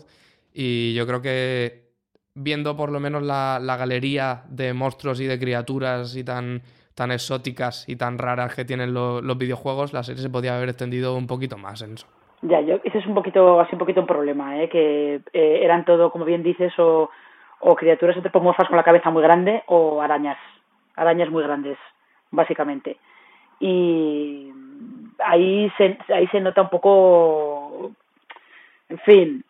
Y yo creo que viendo por lo menos la, galería de monstruos y de criaturas y tan, tan exóticas y tan raras que tienen los videojuegos, la serie se podía haber extendido un poquito más en eso. Ya, yo, ese es un poquito, así un poquito un problema, ¿eh? que eh, eran todo, como bien dices, o o criaturas antropomorfas con la cabeza muy grande o arañas, arañas muy grandes, básicamente. Y ahí se, ahí se nota un poco, en fin,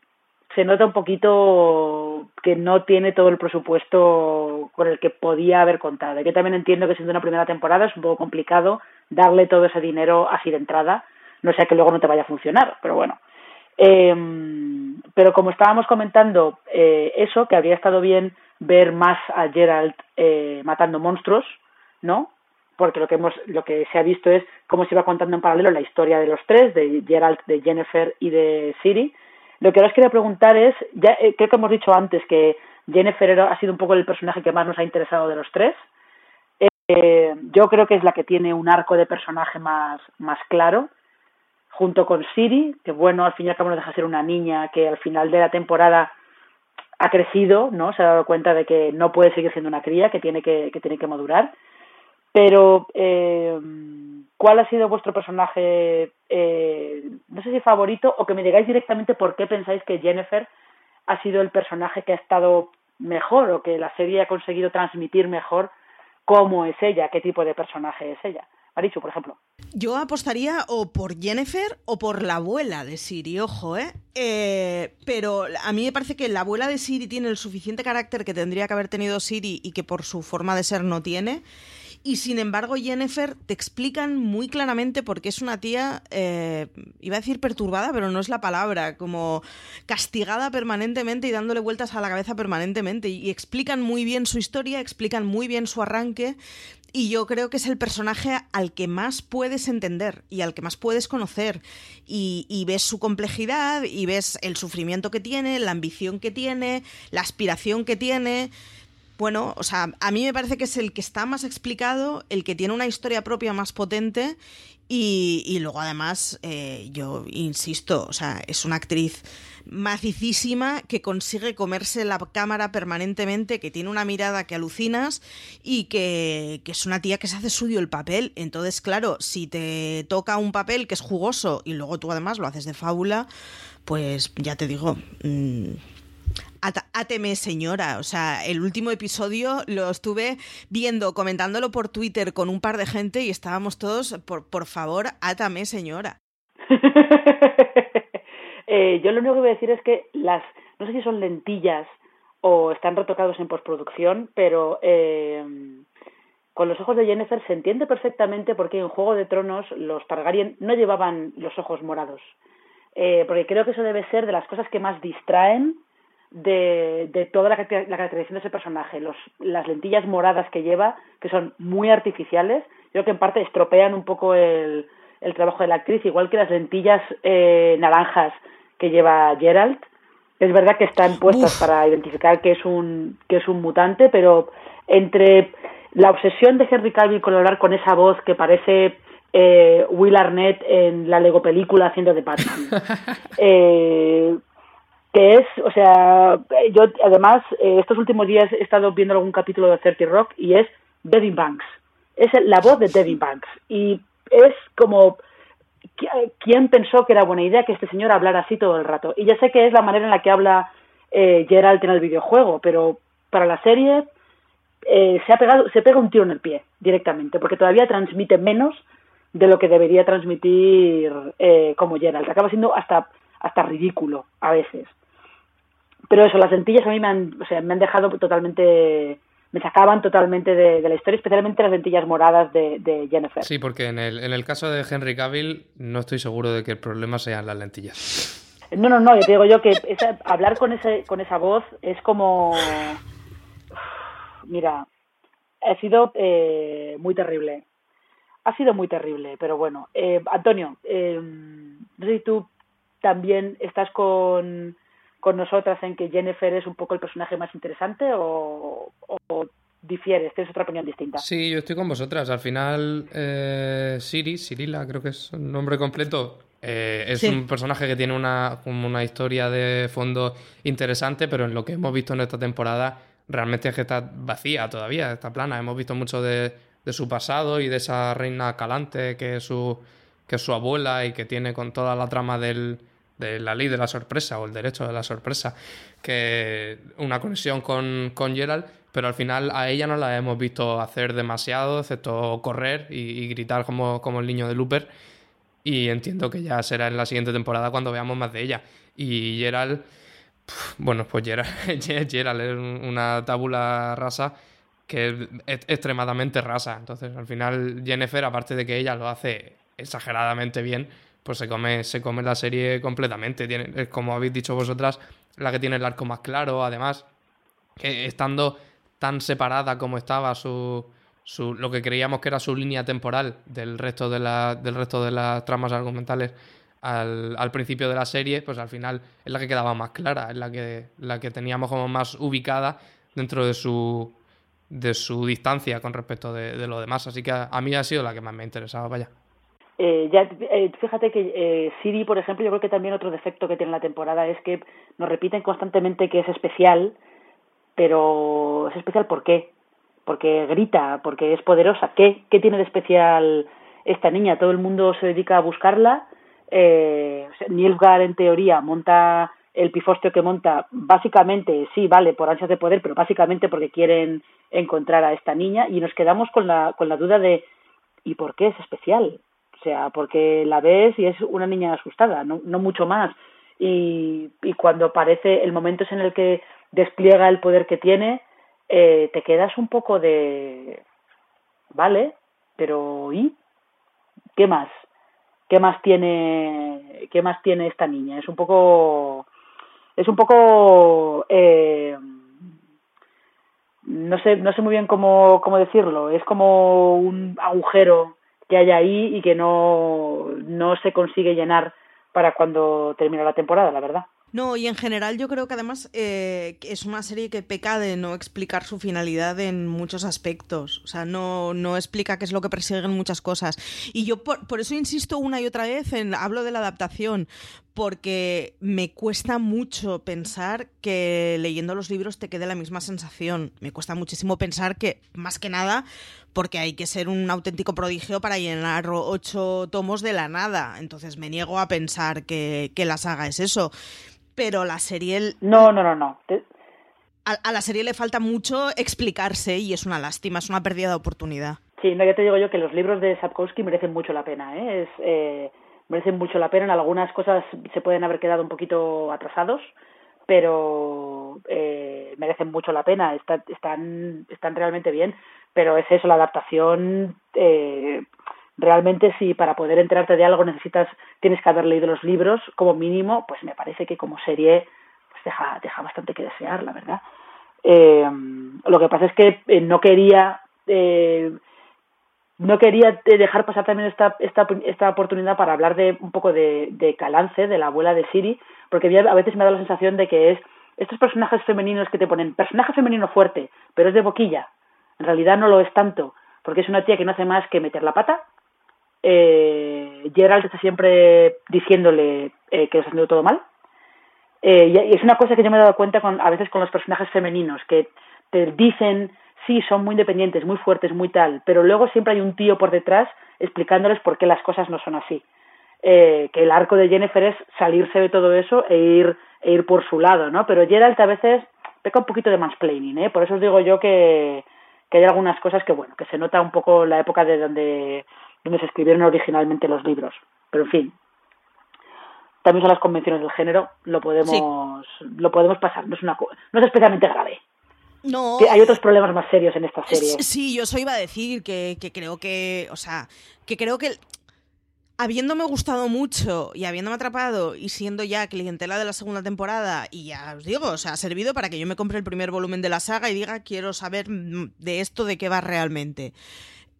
se nota un poquito que no tiene todo el presupuesto con el que podía haber contado. Y que también entiendo que siendo una primera temporada es un poco complicado darle todo ese dinero así de entrada, no sea que luego no te vaya a funcionar, pero bueno. Eh, pero como estábamos comentando eh, eso, que habría estado bien ver más a Gerald eh, matando monstruos, ¿no? Porque lo que hemos, lo que se ha visto es cómo se iba contando en paralelo la historia de los tres, de Gerald, de Jennifer y de Siri. Lo que ahora os quería preguntar es, ya eh, creo que hemos dicho antes que Jennifer ha sido un poco el personaje que más nos ha interesado de los tres. yo creo que es la que tiene un arco de personaje más, más claro junto con Siri, que bueno, al fin y al cabo no deja de ser una niña que al final de la temporada ha crecido, ¿no? Se ha dado cuenta de que no puede seguir siendo una cría, que tiene que, que tiene que madurar. Pero, eh, ¿cuál ha sido vuestro personaje, eh, no sé si favorito, o que me digáis directamente por qué pensáis que Jennifer ha sido el personaje que ha estado mejor o que la serie ha conseguido transmitir mejor cómo es ella, qué tipo de personaje es ella? Marichu, por ejemplo. Yo apostaría o por Jennifer o por la abuela de Siri, ojo, ¿eh? ¿eh? Pero a mí me parece que la abuela de Siri tiene el suficiente carácter que tendría que haber tenido Siri y que por su forma de ser no tiene. Y sin embargo Jennifer te explican muy claramente por qué es una tía, eh, iba a decir perturbada, pero no es la palabra, como castigada permanentemente y dándole vueltas a la cabeza permanentemente. Y, explican muy bien su historia, explican muy bien su arranque. Y yo creo que es el personaje al que más puedes entender y al que más puedes conocer. Y, ves su complejidad y ves el sufrimiento que tiene, la ambición que tiene, la aspiración que tiene bueno, o sea, a mí me parece que es el que está más explicado, el que tiene una historia propia más potente y, luego además, eh, yo insisto, o sea, es una actriz macicísima que consigue comerse la cámara permanentemente, que tiene una mirada que alucinas y que, es una tía que se hace suyo el papel. Entonces, claro, si te toca un papel que es jugoso y luego tú además lo haces de fábula, pues ya te digo... Mm, Áteme, señora. O sea, el último episodio lo estuve viendo, comentándolo por Twitter con un par de gente y estábamos todos, por, favor, átame, señora. Eh, yo lo único que voy a decir es que las, no sé si son lentillas o están retocados en postproducción, pero eh, con los ojos de Jennifer se entiende perfectamente por qué en Juego de Tronos los Targaryen no llevaban los ojos morados. Eh, porque creo que eso debe ser de las cosas que más distraen de, de toda la, la, caracterización de ese personaje. Los, las lentillas moradas que lleva, que son muy artificiales, creo que en parte estropean un poco el, el trabajo de la actriz, igual que las lentillas eh, naranjas que lleva Gerald. Es verdad que están puestas para identificar que es un que es un mutante, pero entre la obsesión de Henry Cavill con hablar con esa voz que parece eh, Will Arnett en la Lego película haciendo de Batman, eh, que es, o sea, yo además eh, estos últimos días he estado viendo algún capítulo de 30 Rock y es Devin Banks, es la voz de Devin Banks. Y es como quién pensó que era buena idea que este señor hablara así todo el rato y ya sé que es la manera en la que habla eh, Geralt en el videojuego, pero para la serie eh, se ha pegado, se pega un tiro en el pie directamente porque todavía transmite menos de lo que debería transmitir eh, como Geralt, acaba siendo hasta hasta ridículo a veces pero eso, las lentillas a mí me han, o sea, me han dejado totalmente me sacaban totalmente de, la historia, especialmente las lentillas moradas de, Jennifer. Sí, porque en el, en el caso de Henry Cavill no estoy seguro de que el problema sean las lentillas. No, no, no, yo te digo yo que hablar con, ese, con esa voz es como... Mira, ha sido eh, muy terrible. Ha sido muy terrible, pero bueno. Eh, Antonio, eh, no sé si tú también estás con con nosotras en que Jennifer es un poco el personaje más interesante o, difieres? ¿Tienes otra opinión distinta? Sí, yo estoy con vosotras. Al final, eh, Siri, Cirila, creo que es un nombre completo, eh, es un personaje que tiene una, una historia de fondo interesante, pero en lo que hemos visto en esta temporada realmente es que está vacía todavía, está plana. Hemos visto mucho de, de su pasado y de esa reina calante que es su, que es su abuela y que tiene con toda la trama del, de la ley de la sorpresa o el derecho de la sorpresa, que una conexión con, con Gerald, pero al final a ella no la hemos visto hacer demasiado, excepto correr y, gritar como, como, el niño de Looper. Y entiendo que ya será en la siguiente temporada cuando veamos más de ella. Y Gerald, bueno, pues Gerald, Gerald es una tabula rasa que es extremadamente rasa. Entonces, al final, Jennifer, aparte de que ella lo hace exageradamente bien, pues se come, se come la serie completamente. Tiene, como habéis dicho vosotras, la que tiene el arco más claro, además, que estando tan separada como estaba su, su, lo que creíamos que era su línea temporal del resto de, la, del resto de las tramas argumentales al, principio de la serie, pues al final es la que quedaba más clara, es la que, la que teníamos como más ubicada dentro de su, de su distancia con respecto de, de lo demás. Así que a, a, mí ha sido la que más me ha interesado, vaya. Eh, ya, eh, fíjate que eh, Siri, por ejemplo, yo creo que también otro defecto que tiene la temporada es que nos repiten constantemente que es especial, pero es especial ¿por qué? Porque grita, porque es poderosa. ¿Qué, qué tiene de especial esta niña? Todo el mundo se dedica a buscarla. Eh, Nilfgaard, en teoría, monta el pifostio que monta, básicamente, sí, vale, por ansias de poder, pero básicamente porque quieren encontrar a esta niña y nos quedamos con la, con la duda de ¿y por qué es especial? Sea, porque la ves y es una niña asustada, no, no mucho más. Y, y cuando aparece el momento es en el que despliega el poder que tiene, eh, te quedas un poco de vale, pero ¿y? ¿Qué más? ¿Qué más tiene, qué más tiene esta niña? Es un poco, es un poco, eh, no sé, no sé muy bien cómo, cómo decirlo. Es como un agujero que hay ahí y que no, no se consigue llenar para cuando termine la temporada, la verdad. No, y en general yo creo que además eh, es una serie que peca de no explicar su finalidad en muchos aspectos. O sea, no, no explica qué es lo que persiguen muchas cosas. Y yo por, por, eso insisto una y otra vez en hablo de la adaptación, porque me cuesta mucho pensar que leyendo los libros te quede la misma sensación. Me cuesta muchísimo pensar que, más que nada, porque hay que ser un auténtico prodigio para llenar ocho tomos de la nada. Entonces me niego a pensar que, que la saga es eso pero la serie... No, no, no, no. A, la serie le falta mucho explicarse y es una lástima, es una pérdida de oportunidad. Sí, no, ya te digo yo que los libros de Sapkowski merecen mucho la pena, ¿eh? Es, eh, merecen mucho la pena. En algunas cosas se pueden haber quedado un poquito atrasados, pero eh, merecen mucho la pena. están, están realmente bien, pero es eso, la adaptación... Eh, realmente si para poder enterarte de algo necesitas, tienes que haber leído los libros como mínimo, pues me parece que como serie pues deja, deja bastante que desear, la verdad. Eh, lo que pasa es que eh, no quería eh, no quería dejar pasar también esta, esta, esta oportunidad para hablar de un poco de, de Calance, de la abuela de Siri, porque a veces me da la sensación de que es estos personajes femeninos que te ponen personaje femenino fuerte, pero es de boquilla. En realidad no lo es tanto, porque es una tía que no hace más que meter la pata, eh, Gerald está siempre diciéndole eh, que lo está haciendo todo mal. Eh, y es una cosa que yo me he dado cuenta con, a veces con los personajes femeninos, que te dicen, sí, son muy independientes, muy fuertes, muy tal, pero luego siempre hay un tío por detrás explicándoles por qué las cosas no son así. Eh, que el arco de Jennifer es salirse de todo eso e ir, e ir por su lado, ¿no? Pero Gerald a veces peca un poquito de mansplaining, ¿eh? Por eso os digo yo que, que hay algunas cosas que, bueno, que se nota un poco la época de donde donde se escribieron originalmente los libros. Pero en fin, también son las convenciones del género, lo podemos, lo podemos pasar, no es, una, no es especialmente grave. No. hay otros problemas más serios en esta serie. Sí, yo eso iba a decir, que, que creo que, o sea, que creo que habiéndome gustado mucho y habiéndome atrapado y siendo ya clientela de la segunda temporada, y ya os digo, o sea, ha servido para que yo me compre el primer volumen de la saga y diga, quiero saber de esto de qué va realmente.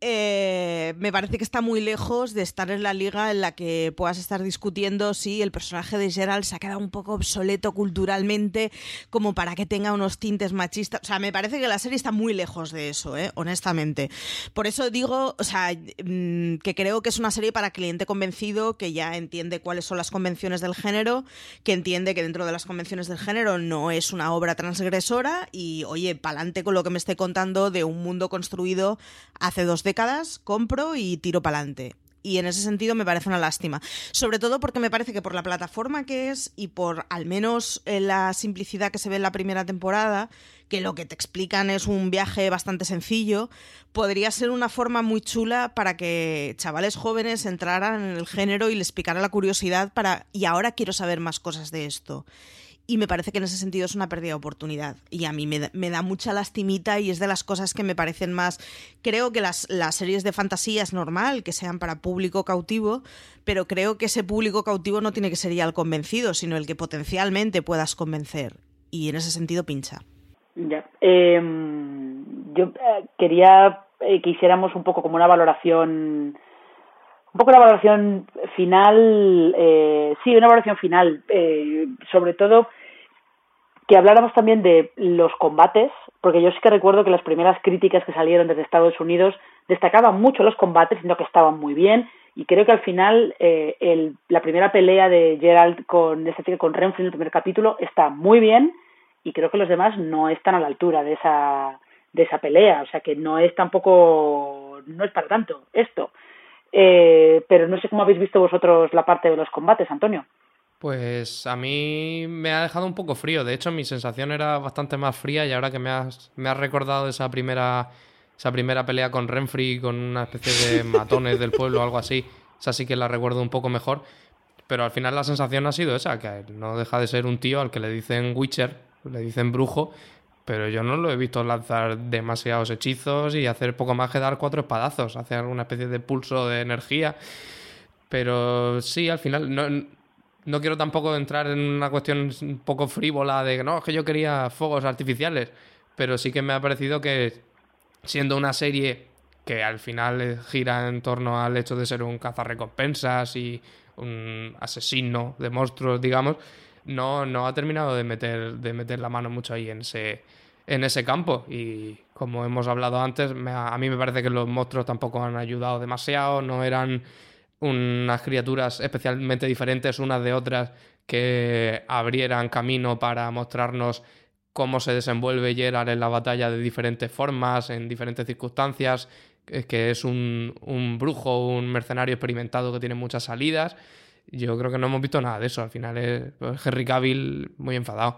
Eh, me parece que está muy lejos de estar en la liga en la que puedas estar discutiendo si el personaje de Gerald se ha quedado un poco obsoleto culturalmente como para que tenga unos tintes machistas. O sea, me parece que la serie está muy lejos de eso, ¿eh? honestamente. Por eso digo, o sea, mm, que creo que es una serie para cliente convencido que ya entiende cuáles son las convenciones del género, que entiende que dentro de las convenciones del género no es una obra transgresora y, oye, pa'lante con lo que me esté contando de un mundo construido hace dos décadas, compro y tiro para adelante. Y en ese sentido me parece una lástima. Sobre todo porque me parece que por la plataforma que es y por al menos eh, la simplicidad que se ve en la primera temporada, que lo que te explican es un viaje bastante sencillo, podría ser una forma muy chula para que chavales jóvenes entraran en el género y les picara la curiosidad para, y ahora quiero saber más cosas de esto y me parece que en ese sentido es una pérdida de oportunidad. Y a mí me, da mucha lastimita y es de las cosas que me parecen más... Creo que las, las series de fantasía es normal que sean para público cautivo, pero creo que ese público cautivo no tiene que ser ya el convencido, sino el que potencialmente puedas convencer. Y en ese sentido pincha. Ya. Em, yo eh, quería eh, que hiciéramos un poco como una valoración un poco la valoración final, eh, sí, una valoración final, eh, sobre todo que habláramos también de los combates, porque yo sí que recuerdo que las primeras críticas que salieron desde Estados Unidos destacaban mucho los combates, sino que estaban muy bien, y creo que al final eh, el, la primera pelea de Gerald con este con Renfrew en el primer capítulo está muy bien, y creo que los demás no están a la altura de esa de esa pelea, o sea que no es tampoco, no es para tanto esto. Eh, pero no sé cómo habéis visto vosotros la parte de los combates, Antonio. Pues a mí me ha dejado un poco frío. De hecho, mi sensación era bastante más fría y ahora que me has, me has recordado esa primera, esa primera pelea con Renfrey, con una especie de matones del pueblo o algo así, esa sí que la recuerdo un poco mejor. Pero al final la sensación ha sido esa, que no deja de ser un tío al que le dicen Witcher, le dicen brujo, pero yo no lo he visto lanzar demasiados hechizos y hacer poco más que dar cuatro espadazos, hacer alguna especie de pulso de energía. Pero sí, al final no, no quiero tampoco entrar en una cuestión un poco frívola de que no, es que yo quería fuegos artificiales, pero sí que me ha parecido que siendo una serie que al final gira en torno al hecho de ser un cazarrecompensas y un asesino de monstruos, digamos, no, no ha terminado de meter, de meter la mano mucho ahí en ese, en ese campo. Y como hemos hablado antes, a mí me parece que los monstruos tampoco han ayudado demasiado, no eran unas criaturas especialmente diferentes unas de otras que abrieran camino para mostrarnos cómo se desenvuelve Gerard en la batalla de diferentes formas, en diferentes circunstancias, que es un, un brujo, un mercenario experimentado que tiene muchas salidas. Yo creo que no hemos visto nada de eso. Al final es pues, Henry Cavill muy enfadado.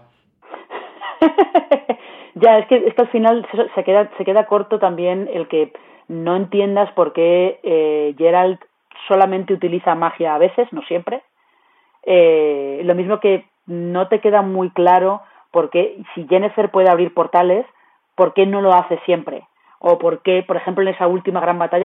ya, es que, es que al final se queda, se queda corto también el que no entiendas por qué eh, Gerald solamente utiliza magia a veces, no siempre. Eh, lo mismo que no te queda muy claro por qué, si Jennifer puede abrir portales, ¿por qué no lo hace siempre? o por qué, por ejemplo, en esa última gran batalla.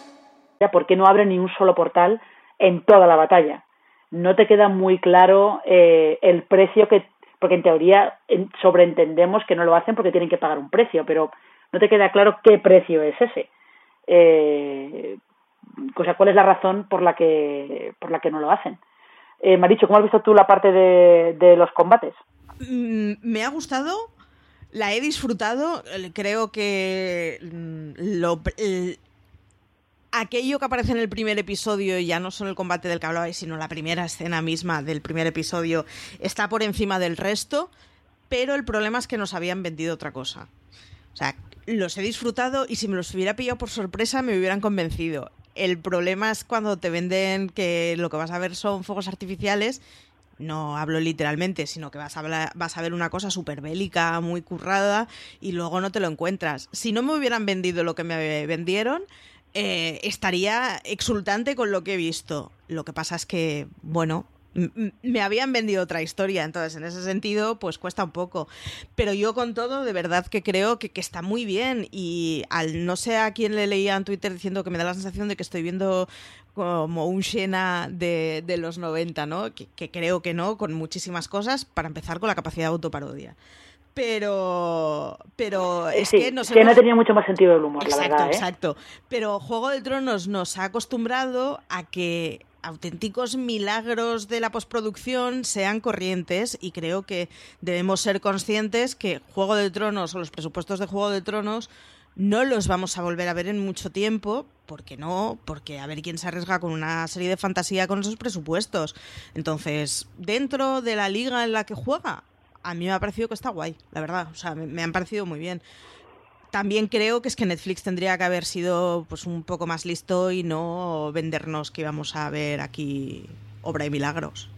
¿Por qué no abre ni un solo portal en toda la batalla? No te queda muy claro eh, el precio que, porque en teoría sobreentendemos que no lo hacen porque tienen que pagar un precio, pero no te queda claro qué precio es ese. Eh, o sea, cuál es la razón por la que por la que no lo hacen. Eh, Maricho, ¿cómo has visto tú la parte de, los combates? Mm, me ha gustado, la he disfrutado, creo que mm, lo, aquello que aparece en el primer episodio, ya no solo el combate del que hablabais, sino la primera escena misma del primer episodio, está por encima del resto, pero el problema es que nos habían vendido otra cosa. O sea, los he disfrutado y si me los hubiera pillado por sorpresa me hubieran convencido. El problema es cuando te venden que lo que vas a ver son fuegos artificiales. No hablo literalmente, sino que vas a, vas a ver una cosa súper bélica, muy currada, y luego no te lo encuentras. Si no me hubieran vendido lo que me vendieron, eh, estaría exultante con lo que he visto. Lo que pasa es que, bueno, me habían vendido otra historia, entonces en ese sentido pues cuesta un poco. Pero yo con todo de verdad que creo que, está muy bien y al no sé a quién le leía en Twitter diciendo que me da la sensación de que estoy viendo como un Xena de, los 90, ¿no? Que, creo que no, con muchísimas cosas, para empezar con la capacidad de autoparodia pero pero es que no que no tenía mucho más sentido del humor exacto la verdad, ¿eh? exacto pero Juego de Tronos nos ha acostumbrado a que auténticos milagros de la postproducción sean corrientes y creo que debemos ser conscientes que Juego de Tronos o los presupuestos de Juego de Tronos no los vamos a volver a ver en mucho tiempo, porque no, porque a ver quién se arriesga con una serie de fantasía con esos presupuestos. Entonces, dentro de la liga en la que juega, a mí me ha parecido que está guay, la verdad, o sea, me, han parecido muy bien. También creo que es que Netflix tendría que haber sido pues un poco más listo y no vendernos que íbamos a ver aquí obra y milagros.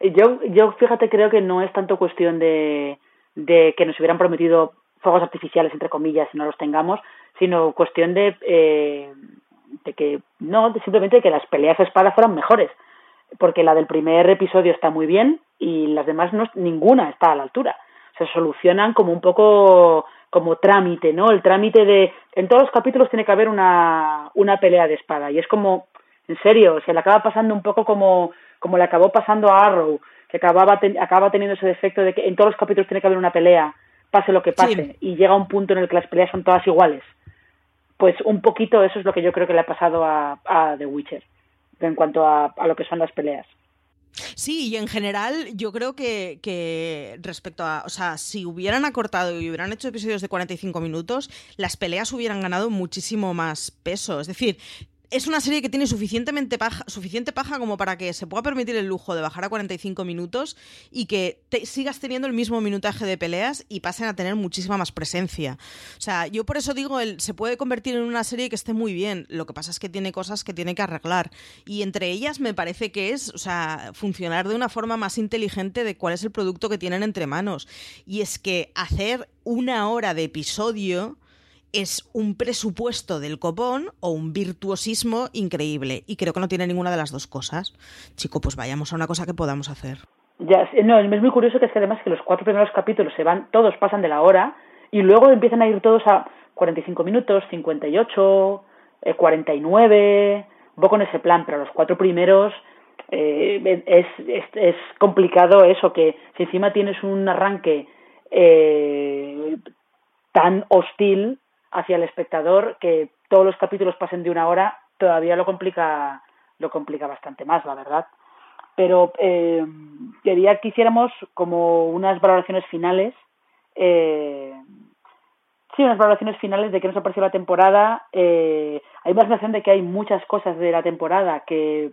Yo, yo fíjate, creo que no es tanto cuestión de, de que nos hubieran prometido fuegos artificiales, entre comillas, y no los tengamos, sino cuestión de, eh, de que, no, simplemente de que las peleas a espada fueran mejores, porque la del primer episodio está muy bien y las demás no, ninguna está a la altura. Se solucionan como un poco como trámite, ¿no? El trámite de... En todos los capítulos tiene que haber una, una pelea de espada y es como, en serio, se le acaba pasando un poco como, como le acabó pasando a Arrow, que acababa acaba teniendo ese defecto de que en todos los capítulos tiene que haber una pelea pase lo que pase, y llega un punto en el que las peleas son todas iguales. Pues un poquito eso es lo que yo creo que le ha pasado a, a The Witcher en cuanto a, a lo que son las peleas. Sí, y en general yo creo que, que, respecto a, o sea, si hubieran acortado y hubieran hecho episodios de 45 minutos, las peleas hubieran ganado muchísimo más peso. Es decir, es una serie que tiene suficientemente suficiente paja como para que se pueda permitir el lujo de bajar a 45 minutos y que sigas teniendo el mismo minutaje de peleas y pasen a tener muchísima más presencia. O sea, yo por eso digo, el, se puede convertir en una serie que esté muy bien. Lo que pasa es que tiene cosas que tiene que arreglar. Y entre ellas me parece que es, o sea, funcionar de una forma más inteligente de cuál es el producto que tienen entre manos. Y es que hacer una hora de episodio es un presupuesto del copón o un virtuosismo increíble. Y creo que no tiene ninguna de las dos cosas. Chico, pues vayamos a una cosa que podamos hacer. Ya, no, es muy curioso que es que además que los cuatro primeros capítulos se van, todos pasan de la hora y luego empiezan a ir todos a 45 minutos, 58, eh, 49, un poco en ese plan, pero los cuatro primeros eh, es, es, es, complicado eso, que si encima tienes un arranque eh, tan hostil, hacia el espectador que todos los capítulos pasen de una hora todavía lo complica lo complica bastante más la verdad. Pero eh, quería que hiciéramos como unas valoraciones finales eh, sí unas valoraciones finales de qué nos ha parecido la temporada. Eh, hay una sensación de que hay muchas cosas de la temporada que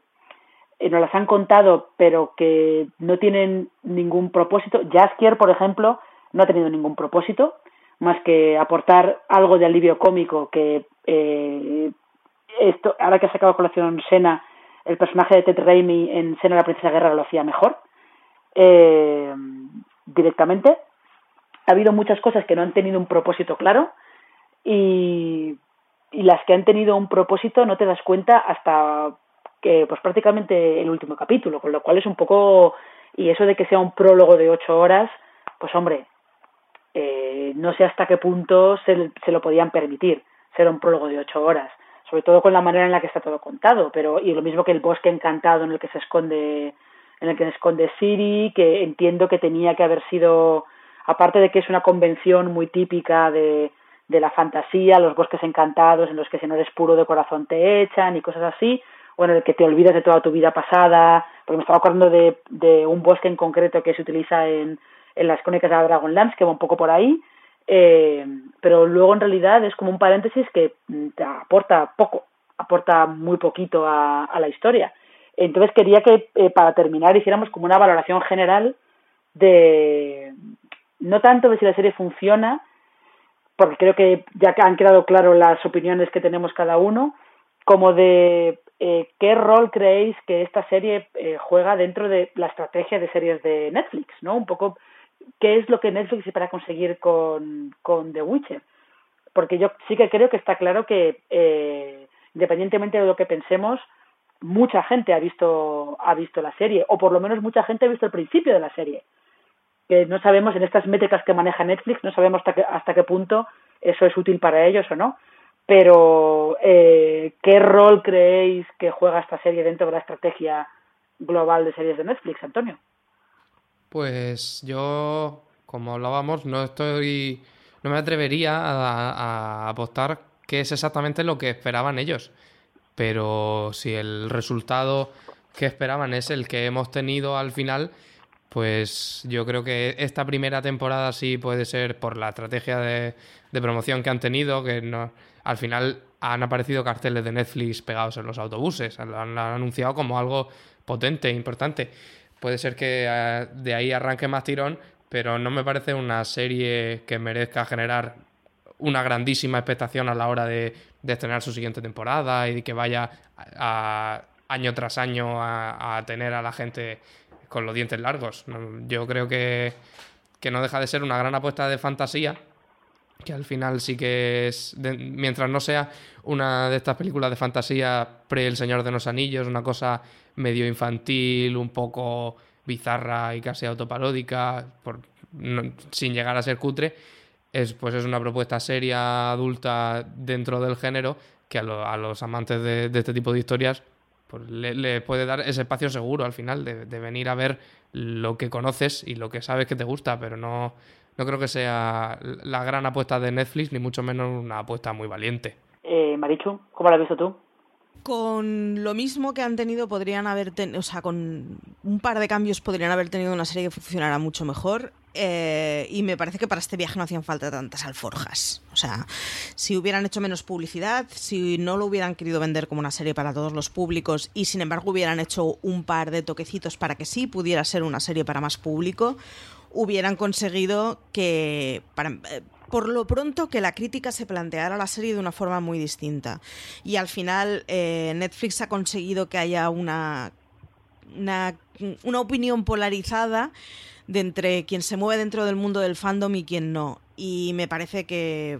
eh, nos las han contado pero que no tienen ningún propósito. Jaskier por ejemplo no ha tenido ningún propósito más que aportar algo de alivio cómico que eh, esto ahora que ha sacado colación Sena el personaje de Ted Raimi en Sena la princesa guerra lo hacía mejor eh, directamente. Ha habido muchas cosas que no han tenido un propósito claro y, y las que han tenido un propósito no te das cuenta hasta que pues prácticamente el último capítulo con lo cual es un poco y eso de que sea un prólogo de ocho horas pues hombre eh, no sé hasta qué punto se, se, lo podían permitir ser un prólogo de ocho horas, sobre todo con la manera en la que está todo contado, pero y lo mismo que el bosque encantado en el que se esconde en el que se esconde Siri, que entiendo que tenía que haber sido aparte de que es una convención muy típica de, de la fantasía, los bosques encantados en los que si no eres puro de corazón te echan y cosas así, o en el que te olvidas de toda tu vida pasada, porque me estaba acordando de, de un bosque en concreto que se utiliza en en las crónicas de la Dragonlance, que va un poco por ahí, eh, pero luego en realidad es como un paréntesis que te aporta poco, aporta muy poquito a, a la historia. Entonces quería que eh, para terminar hiciéramos como una valoración general de no tanto de si la serie funciona, porque creo que ya han quedado claro las opiniones que tenemos cada uno, como de eh, qué rol creéis que esta serie eh, juega dentro de la estrategia de series de Netflix, ¿no? Un poco qué es lo que Netflix espera conseguir con, con The Witcher. Porque yo sí que creo que está claro que, eh, independientemente de lo que pensemos, mucha gente ha visto, ha visto la serie, o por lo menos mucha gente ha visto el principio de la serie. Que no sabemos, en estas métricas que maneja Netflix, no sabemos hasta qué, hasta qué punto eso es útil para ellos o no. Pero, eh, ¿qué rol creéis que juega esta serie dentro de la estrategia global de series de Netflix, Antonio? Pues yo, como hablábamos, no estoy. No me atrevería a, apostar qué es exactamente lo que esperaban ellos. Pero si el resultado que esperaban es el que hemos tenido al final, pues yo creo que esta primera temporada sí puede ser por la estrategia de, promoción que han tenido, que no, al final han aparecido carteles de Netflix pegados en los autobuses, lo han, han anunciado como algo potente, importante puede ser que eh, de ahí arranque más tirón, pero no me parece una serie que merezca generar una grandísima expectación a la hora de, estrenar su siguiente temporada y que vaya a, año tras año a, tener a la gente con los dientes largos. Yo creo que, que no deja de ser una gran apuesta de fantasía que al final sí que es, mientras no sea una de estas películas de fantasía pre El Señor de los Anillos, una cosa medio infantil, un poco bizarra y casi autoparódica, sin llegar a ser cutre, es, pues es una propuesta seria, adulta dentro del género, que a, los amantes de, este tipo de historias pues le, puede dar ese espacio seguro al final de venir a ver lo que conoces y lo que sabes que te gusta, pero no no creo que sea la gran apuesta de Netflix, ni mucho menos una apuesta muy valiente. Eh, Marichu, ¿cómo la has visto tú? Con lo mismo que han tenido, podrían haber tenido, o sea, con un par de cambios podrían haber tenido una serie que funcionara mucho mejor. Eh, y me parece que para este viaje no hacían falta tantas alforjas. O sea, si hubieran hecho menos publicidad, si no lo hubieran querido vender como una serie para todos los públicos y sin embargo hubieran hecho un par de toquecitos para que sí pudiera ser una serie para más público, hubieran conseguido que, para, eh, por lo pronto, que la crítica se planteara la serie de una forma muy distinta. Y al final eh, Netflix ha conseguido que haya una, una, una opinión polarizada de entre quien se mueve dentro del mundo del fandom y quien no. Y me parece que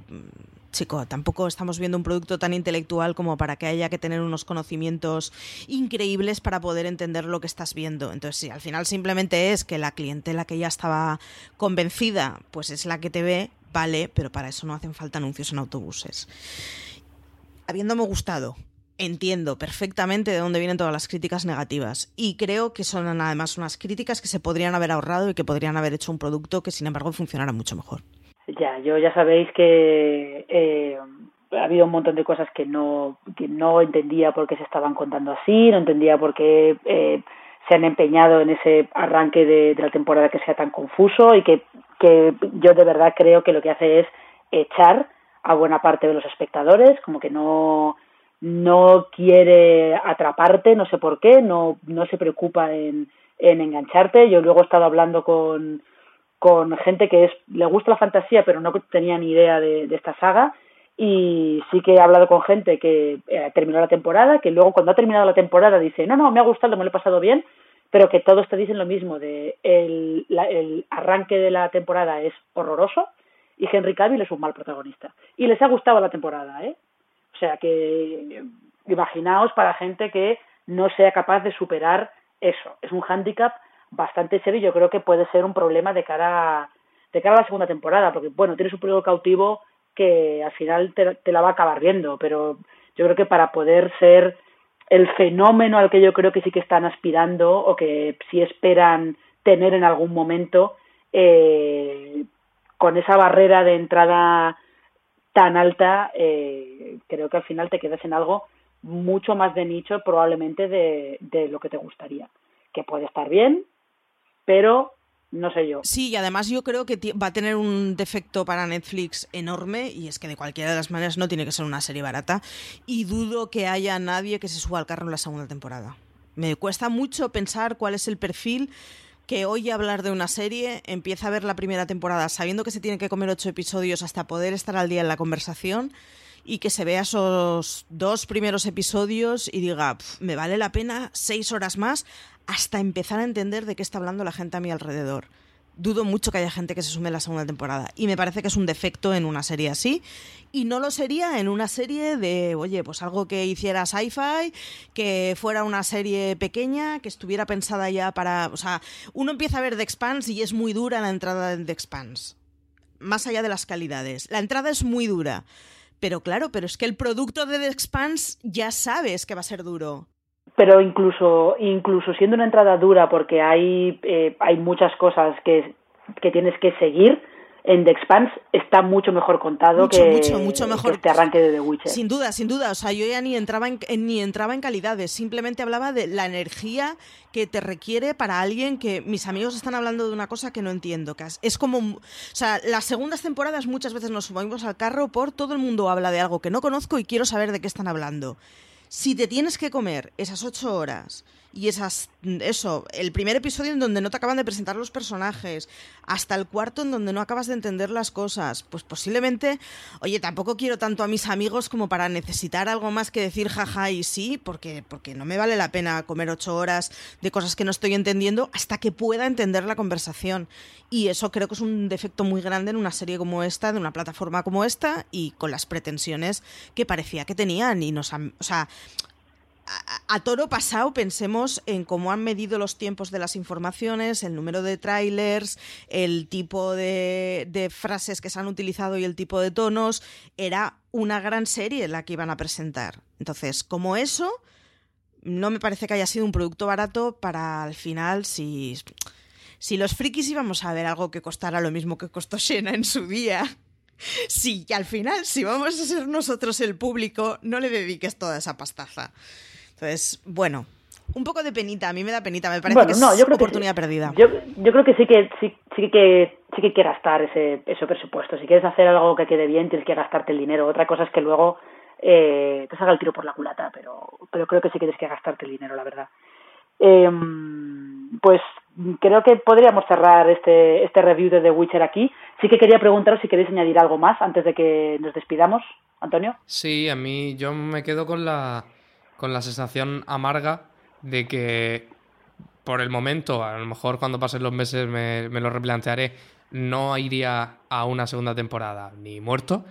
chico, tampoco estamos viendo un producto tan intelectual como para que haya que tener unos conocimientos increíbles para poder entender lo que estás viendo. Entonces, si al final simplemente es que la clientela que ya estaba convencida, pues es la que te ve, vale, pero para eso no hacen falta anuncios en autobuses. Habiéndome gustado, entiendo perfectamente de dónde vienen todas las críticas negativas y creo que son además unas críticas que se podrían haber ahorrado y que podrían haber hecho un producto que sin embargo funcionara mucho mejor. Ya, yo ya sabéis que eh, ha habido un montón de cosas que no, que no entendía por qué se estaban contando así, no entendía por qué eh, se han empeñado en ese arranque de, de, la temporada que sea tan confuso y que, que yo de verdad creo que lo que hace es echar a buena parte de los espectadores, como que no, no quiere atraparte, no sé por qué, no, no se preocupa en, en engancharte. Yo luego he estado hablando con, con gente que es, le gusta la fantasía pero no tenía ni idea de, esta saga y sí que he hablado con gente que eh, terminó la temporada, que luego cuando ha terminado la temporada dice, no, no, me ha gustado, me lo he pasado bien, pero que todos te dicen lo mismo, de el, la, el arranque de la temporada es horroroso y Henry Cavill es un mal protagonista. Y les ha gustado la temporada, ¿eh? O sea que imaginaos para gente que no sea capaz de superar eso. Es un hándicap bastante serio y yo creo que puede ser un problema de cara a, de cara a la segunda temporada, porque bueno, tienes un periodo cautivo que al final te, te la va a acabar viendo, pero yo creo que para poder ser el fenómeno al que yo creo que sí que están aspirando o que sí esperan tener en algún momento, eh, con esa barrera de entrada tan alta, eh, creo que al final te quedas en algo mucho más de nicho probablemente de, de lo que te gustaría, que puede estar bien, pero no sé yo. Sí, y además yo creo que va a tener un defecto para Netflix enorme y es que de cualquiera de las maneras no tiene que ser una serie barata y dudo que haya nadie que se suba al carro en la segunda temporada. Me cuesta mucho pensar cuál es el perfil que oye hablar de una serie, empieza a ver la primera temporada sabiendo que se tiene que comer ocho episodios hasta poder estar al día en la conversación y que se vea esos dos primeros episodios y diga, me vale la pena seis horas más hasta empezar a entender de qué está hablando la gente a mi alrededor. Dudo mucho que haya gente que se sume a la segunda temporada. Y me parece que es un defecto en una serie así. Y no lo sería en una serie de, oye, pues algo que hiciera sci-fi, que fuera una serie pequeña, que estuviera pensada ya para. O sea, uno empieza a ver The Expanse y es muy dura la entrada de The Expanse. Más allá de las calidades. La entrada es muy dura. Pero claro, pero es que el producto de The Expanse ya sabes que va a ser duro pero incluso incluso siendo una entrada dura porque hay eh, hay muchas cosas que, que tienes que seguir en The Expanse está mucho mejor contado mucho, que, mucho, mucho mejor. que este arranque de The Witcher. Sin duda, sin duda. O sea, yo ya ni entraba en, ni entraba en calidades. Simplemente hablaba de la energía que te requiere para alguien que mis amigos están hablando de una cosa que no entiendo. Que es como, o sea, las segundas temporadas muchas veces nos subimos al carro por todo el mundo habla de algo que no conozco y quiero saber de qué están hablando si te tienes que comer esas ocho horas y esas eso, el primer episodio en donde no te acaban de presentar los personajes, hasta el cuarto en donde no acabas de entender las cosas, pues posiblemente, oye, tampoco quiero tanto a mis amigos como para necesitar algo más que decir jaja y sí, porque, porque no me vale la pena comer ocho horas de cosas que no estoy entendiendo hasta que pueda entender la conversación. Y eso creo que es un defecto muy grande en una serie como esta, de una plataforma como esta, y con las pretensiones que parecía que tenían. Y nos han, o sea, a, toro pasado pensemos en cómo han medido los tiempos de las informaciones, el número de trailers, el tipo de, frases que se han utilizado y el tipo de tonos. Era una gran serie la que iban a presentar. Entonces, como eso, no me parece que haya sido un producto barato para al final, si si los frikis íbamos a ver algo que costara lo mismo que costó Shena en su día, sí, y al final, si vamos a ser nosotros el público, no le dediques toda esa pastaza. Entonces, bueno, un poco de penita, a mí me da penita, me parece que es oportunidad perdida. Yo, yo, creo que sí que sí, sí que sí que que gastar ese, ese presupuesto. Si quieres hacer algo que quede bien, tienes que gastarte el dinero. Otra cosa es que luego eh, te salga el tiro por la culata, pero, pero creo que sí que tienes que gastarte el dinero, la verdad. Eh, pues creo que podríamos cerrar este, este review de The Witcher aquí. Sí que quería preguntaros si queréis añadir algo más antes de que nos despidamos, Antonio. Sí, a mí yo me quedo con la, con la sensación amarga de que por el momento, a lo mejor cuando pasen los meses me, me lo replantearé, no iría a una segunda temporada ni muerto.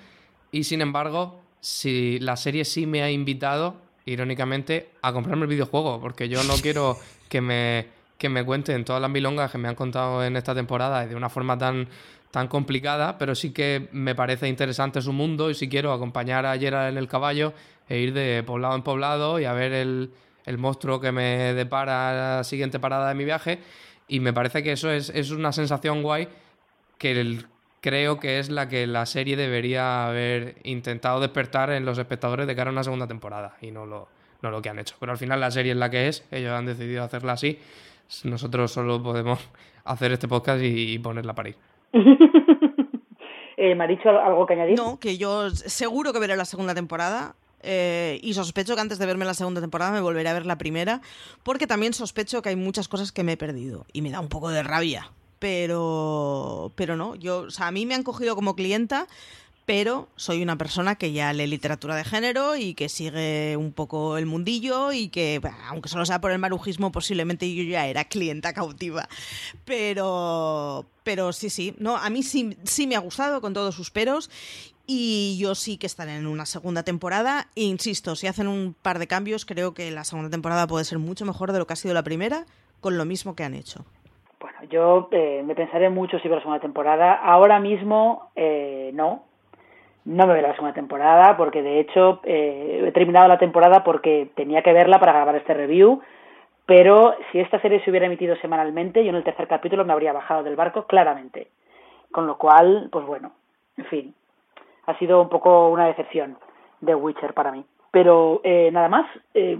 Y sin embargo, si la serie sí me ha invitado, irónicamente, a comprarme el videojuego, porque yo no quiero que me, que me cuenten todas las milongas que me han contado en esta temporada de una forma tan, tan complicada, pero sí que me parece interesante su mundo y si quiero acompañar a Gerard en el caballo e ir de poblado en poblado y a ver el, el monstruo que me depara la siguiente parada de mi viaje. Y me parece que eso es, es una sensación guay que creo que es la que la serie debería haber intentado despertar en los espectadores de cara a una segunda temporada y no lo, no lo que han hecho. Pero al final la serie es la que es, ellos han decidido hacerla así. Nosotros solo podemos hacer este podcast y, ponerla para ir. eh, ¿Me ha dicho algo que añadir? No, que yo seguro que veré la segunda temporada. Eh, y sospecho que antes de verme la segunda temporada me volveré a ver la primera, porque también sospecho que hay muchas cosas que me he perdido y me da un poco de rabia. Pero, pero no, yo, o sea, a mí me han cogido como clienta, pero soy una persona que ya lee literatura de género y que sigue un poco el mundillo y que, aunque solo sea por el marujismo, posiblemente yo ya era clienta cautiva. Pero, pero sí, sí, no, a mí sí, sí me ha gustado con todos sus peros y yo sí que estaré en una segunda temporada. E insisto, si hacen un par de cambios, creo que la segunda temporada puede ser mucho mejor de lo que ha sido la primera, con lo mismo que han hecho. Bueno, yo eh, me pensaré mucho si veo la segunda temporada. Ahora mismo eh, no. No me veo la segunda temporada porque de hecho eh, he terminado la temporada porque tenía que verla para grabar este review. Pero si esta serie se hubiera emitido semanalmente, yo en el tercer capítulo me habría bajado del barco claramente. Con lo cual, pues bueno, en fin, ha sido un poco una decepción de Witcher para mí. Pero eh, nada más, eh,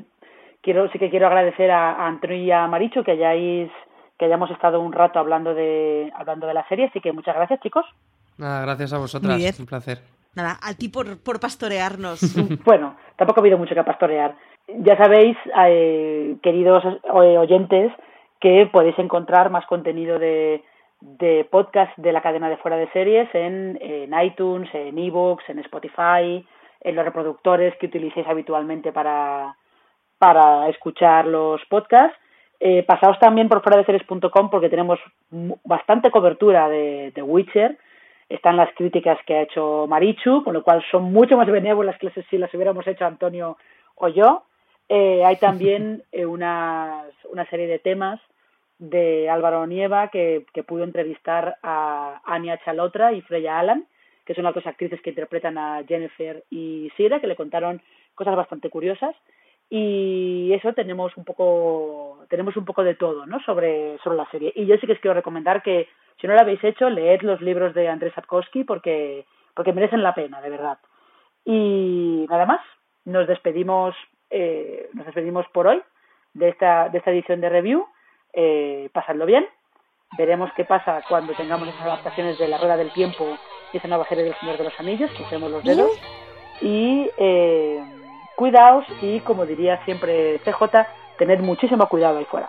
quiero sí que quiero agradecer a, Antonio y a Maricho que hayáis que hayamos estado un rato hablando de hablando de la serie, así que muchas gracias, chicos. Nada, gracias a vosotras, un placer. Nada, a ti por, por pastorearnos. bueno, tampoco ha habido mucho que pastorear. Ya sabéis, eh, queridos oyentes, que podéis encontrar más contenido de, de podcast de la cadena de fuera de series en, iTunes, en ebooks, en Spotify, en los reproductores que utilicéis habitualmente para, para escuchar los podcasts. Eh, pasaos también por fuera de series.com porque tenemos bastante cobertura de, de, Witcher. Están las críticas que ha hecho Marichu, con lo cual son mucho más benévolas que si las hubiéramos hecho Antonio o yo. Eh, hay también eh, una serie de temas de Álvaro Nieva que, que pudo entrevistar a Anya Chalotra y Freya Alan, que son las dos actrices que interpretan a Jennifer y Sira, que le contaron cosas bastante curiosas. Y eso tenemos un poco, tenemos un poco de todo, ¿no? Sobre, sobre la serie. Y yo sí que os quiero recomendar que, si no lo habéis hecho, leed los libros de Andrés Sapkowski porque, porque merecen la pena, de verdad. Y nada más, nos despedimos, eh, nos despedimos por hoy de esta, de esta edición de review eh, pasadlo bien. Veremos qué pasa cuando tengamos esas adaptaciones de La Rueda del Tiempo y esa nueva serie del Señor de los Anillos, usemos los dedos. Y eh, cuidaos y, como diría siempre CJ, tened muchísimo cuidado ahí fuera.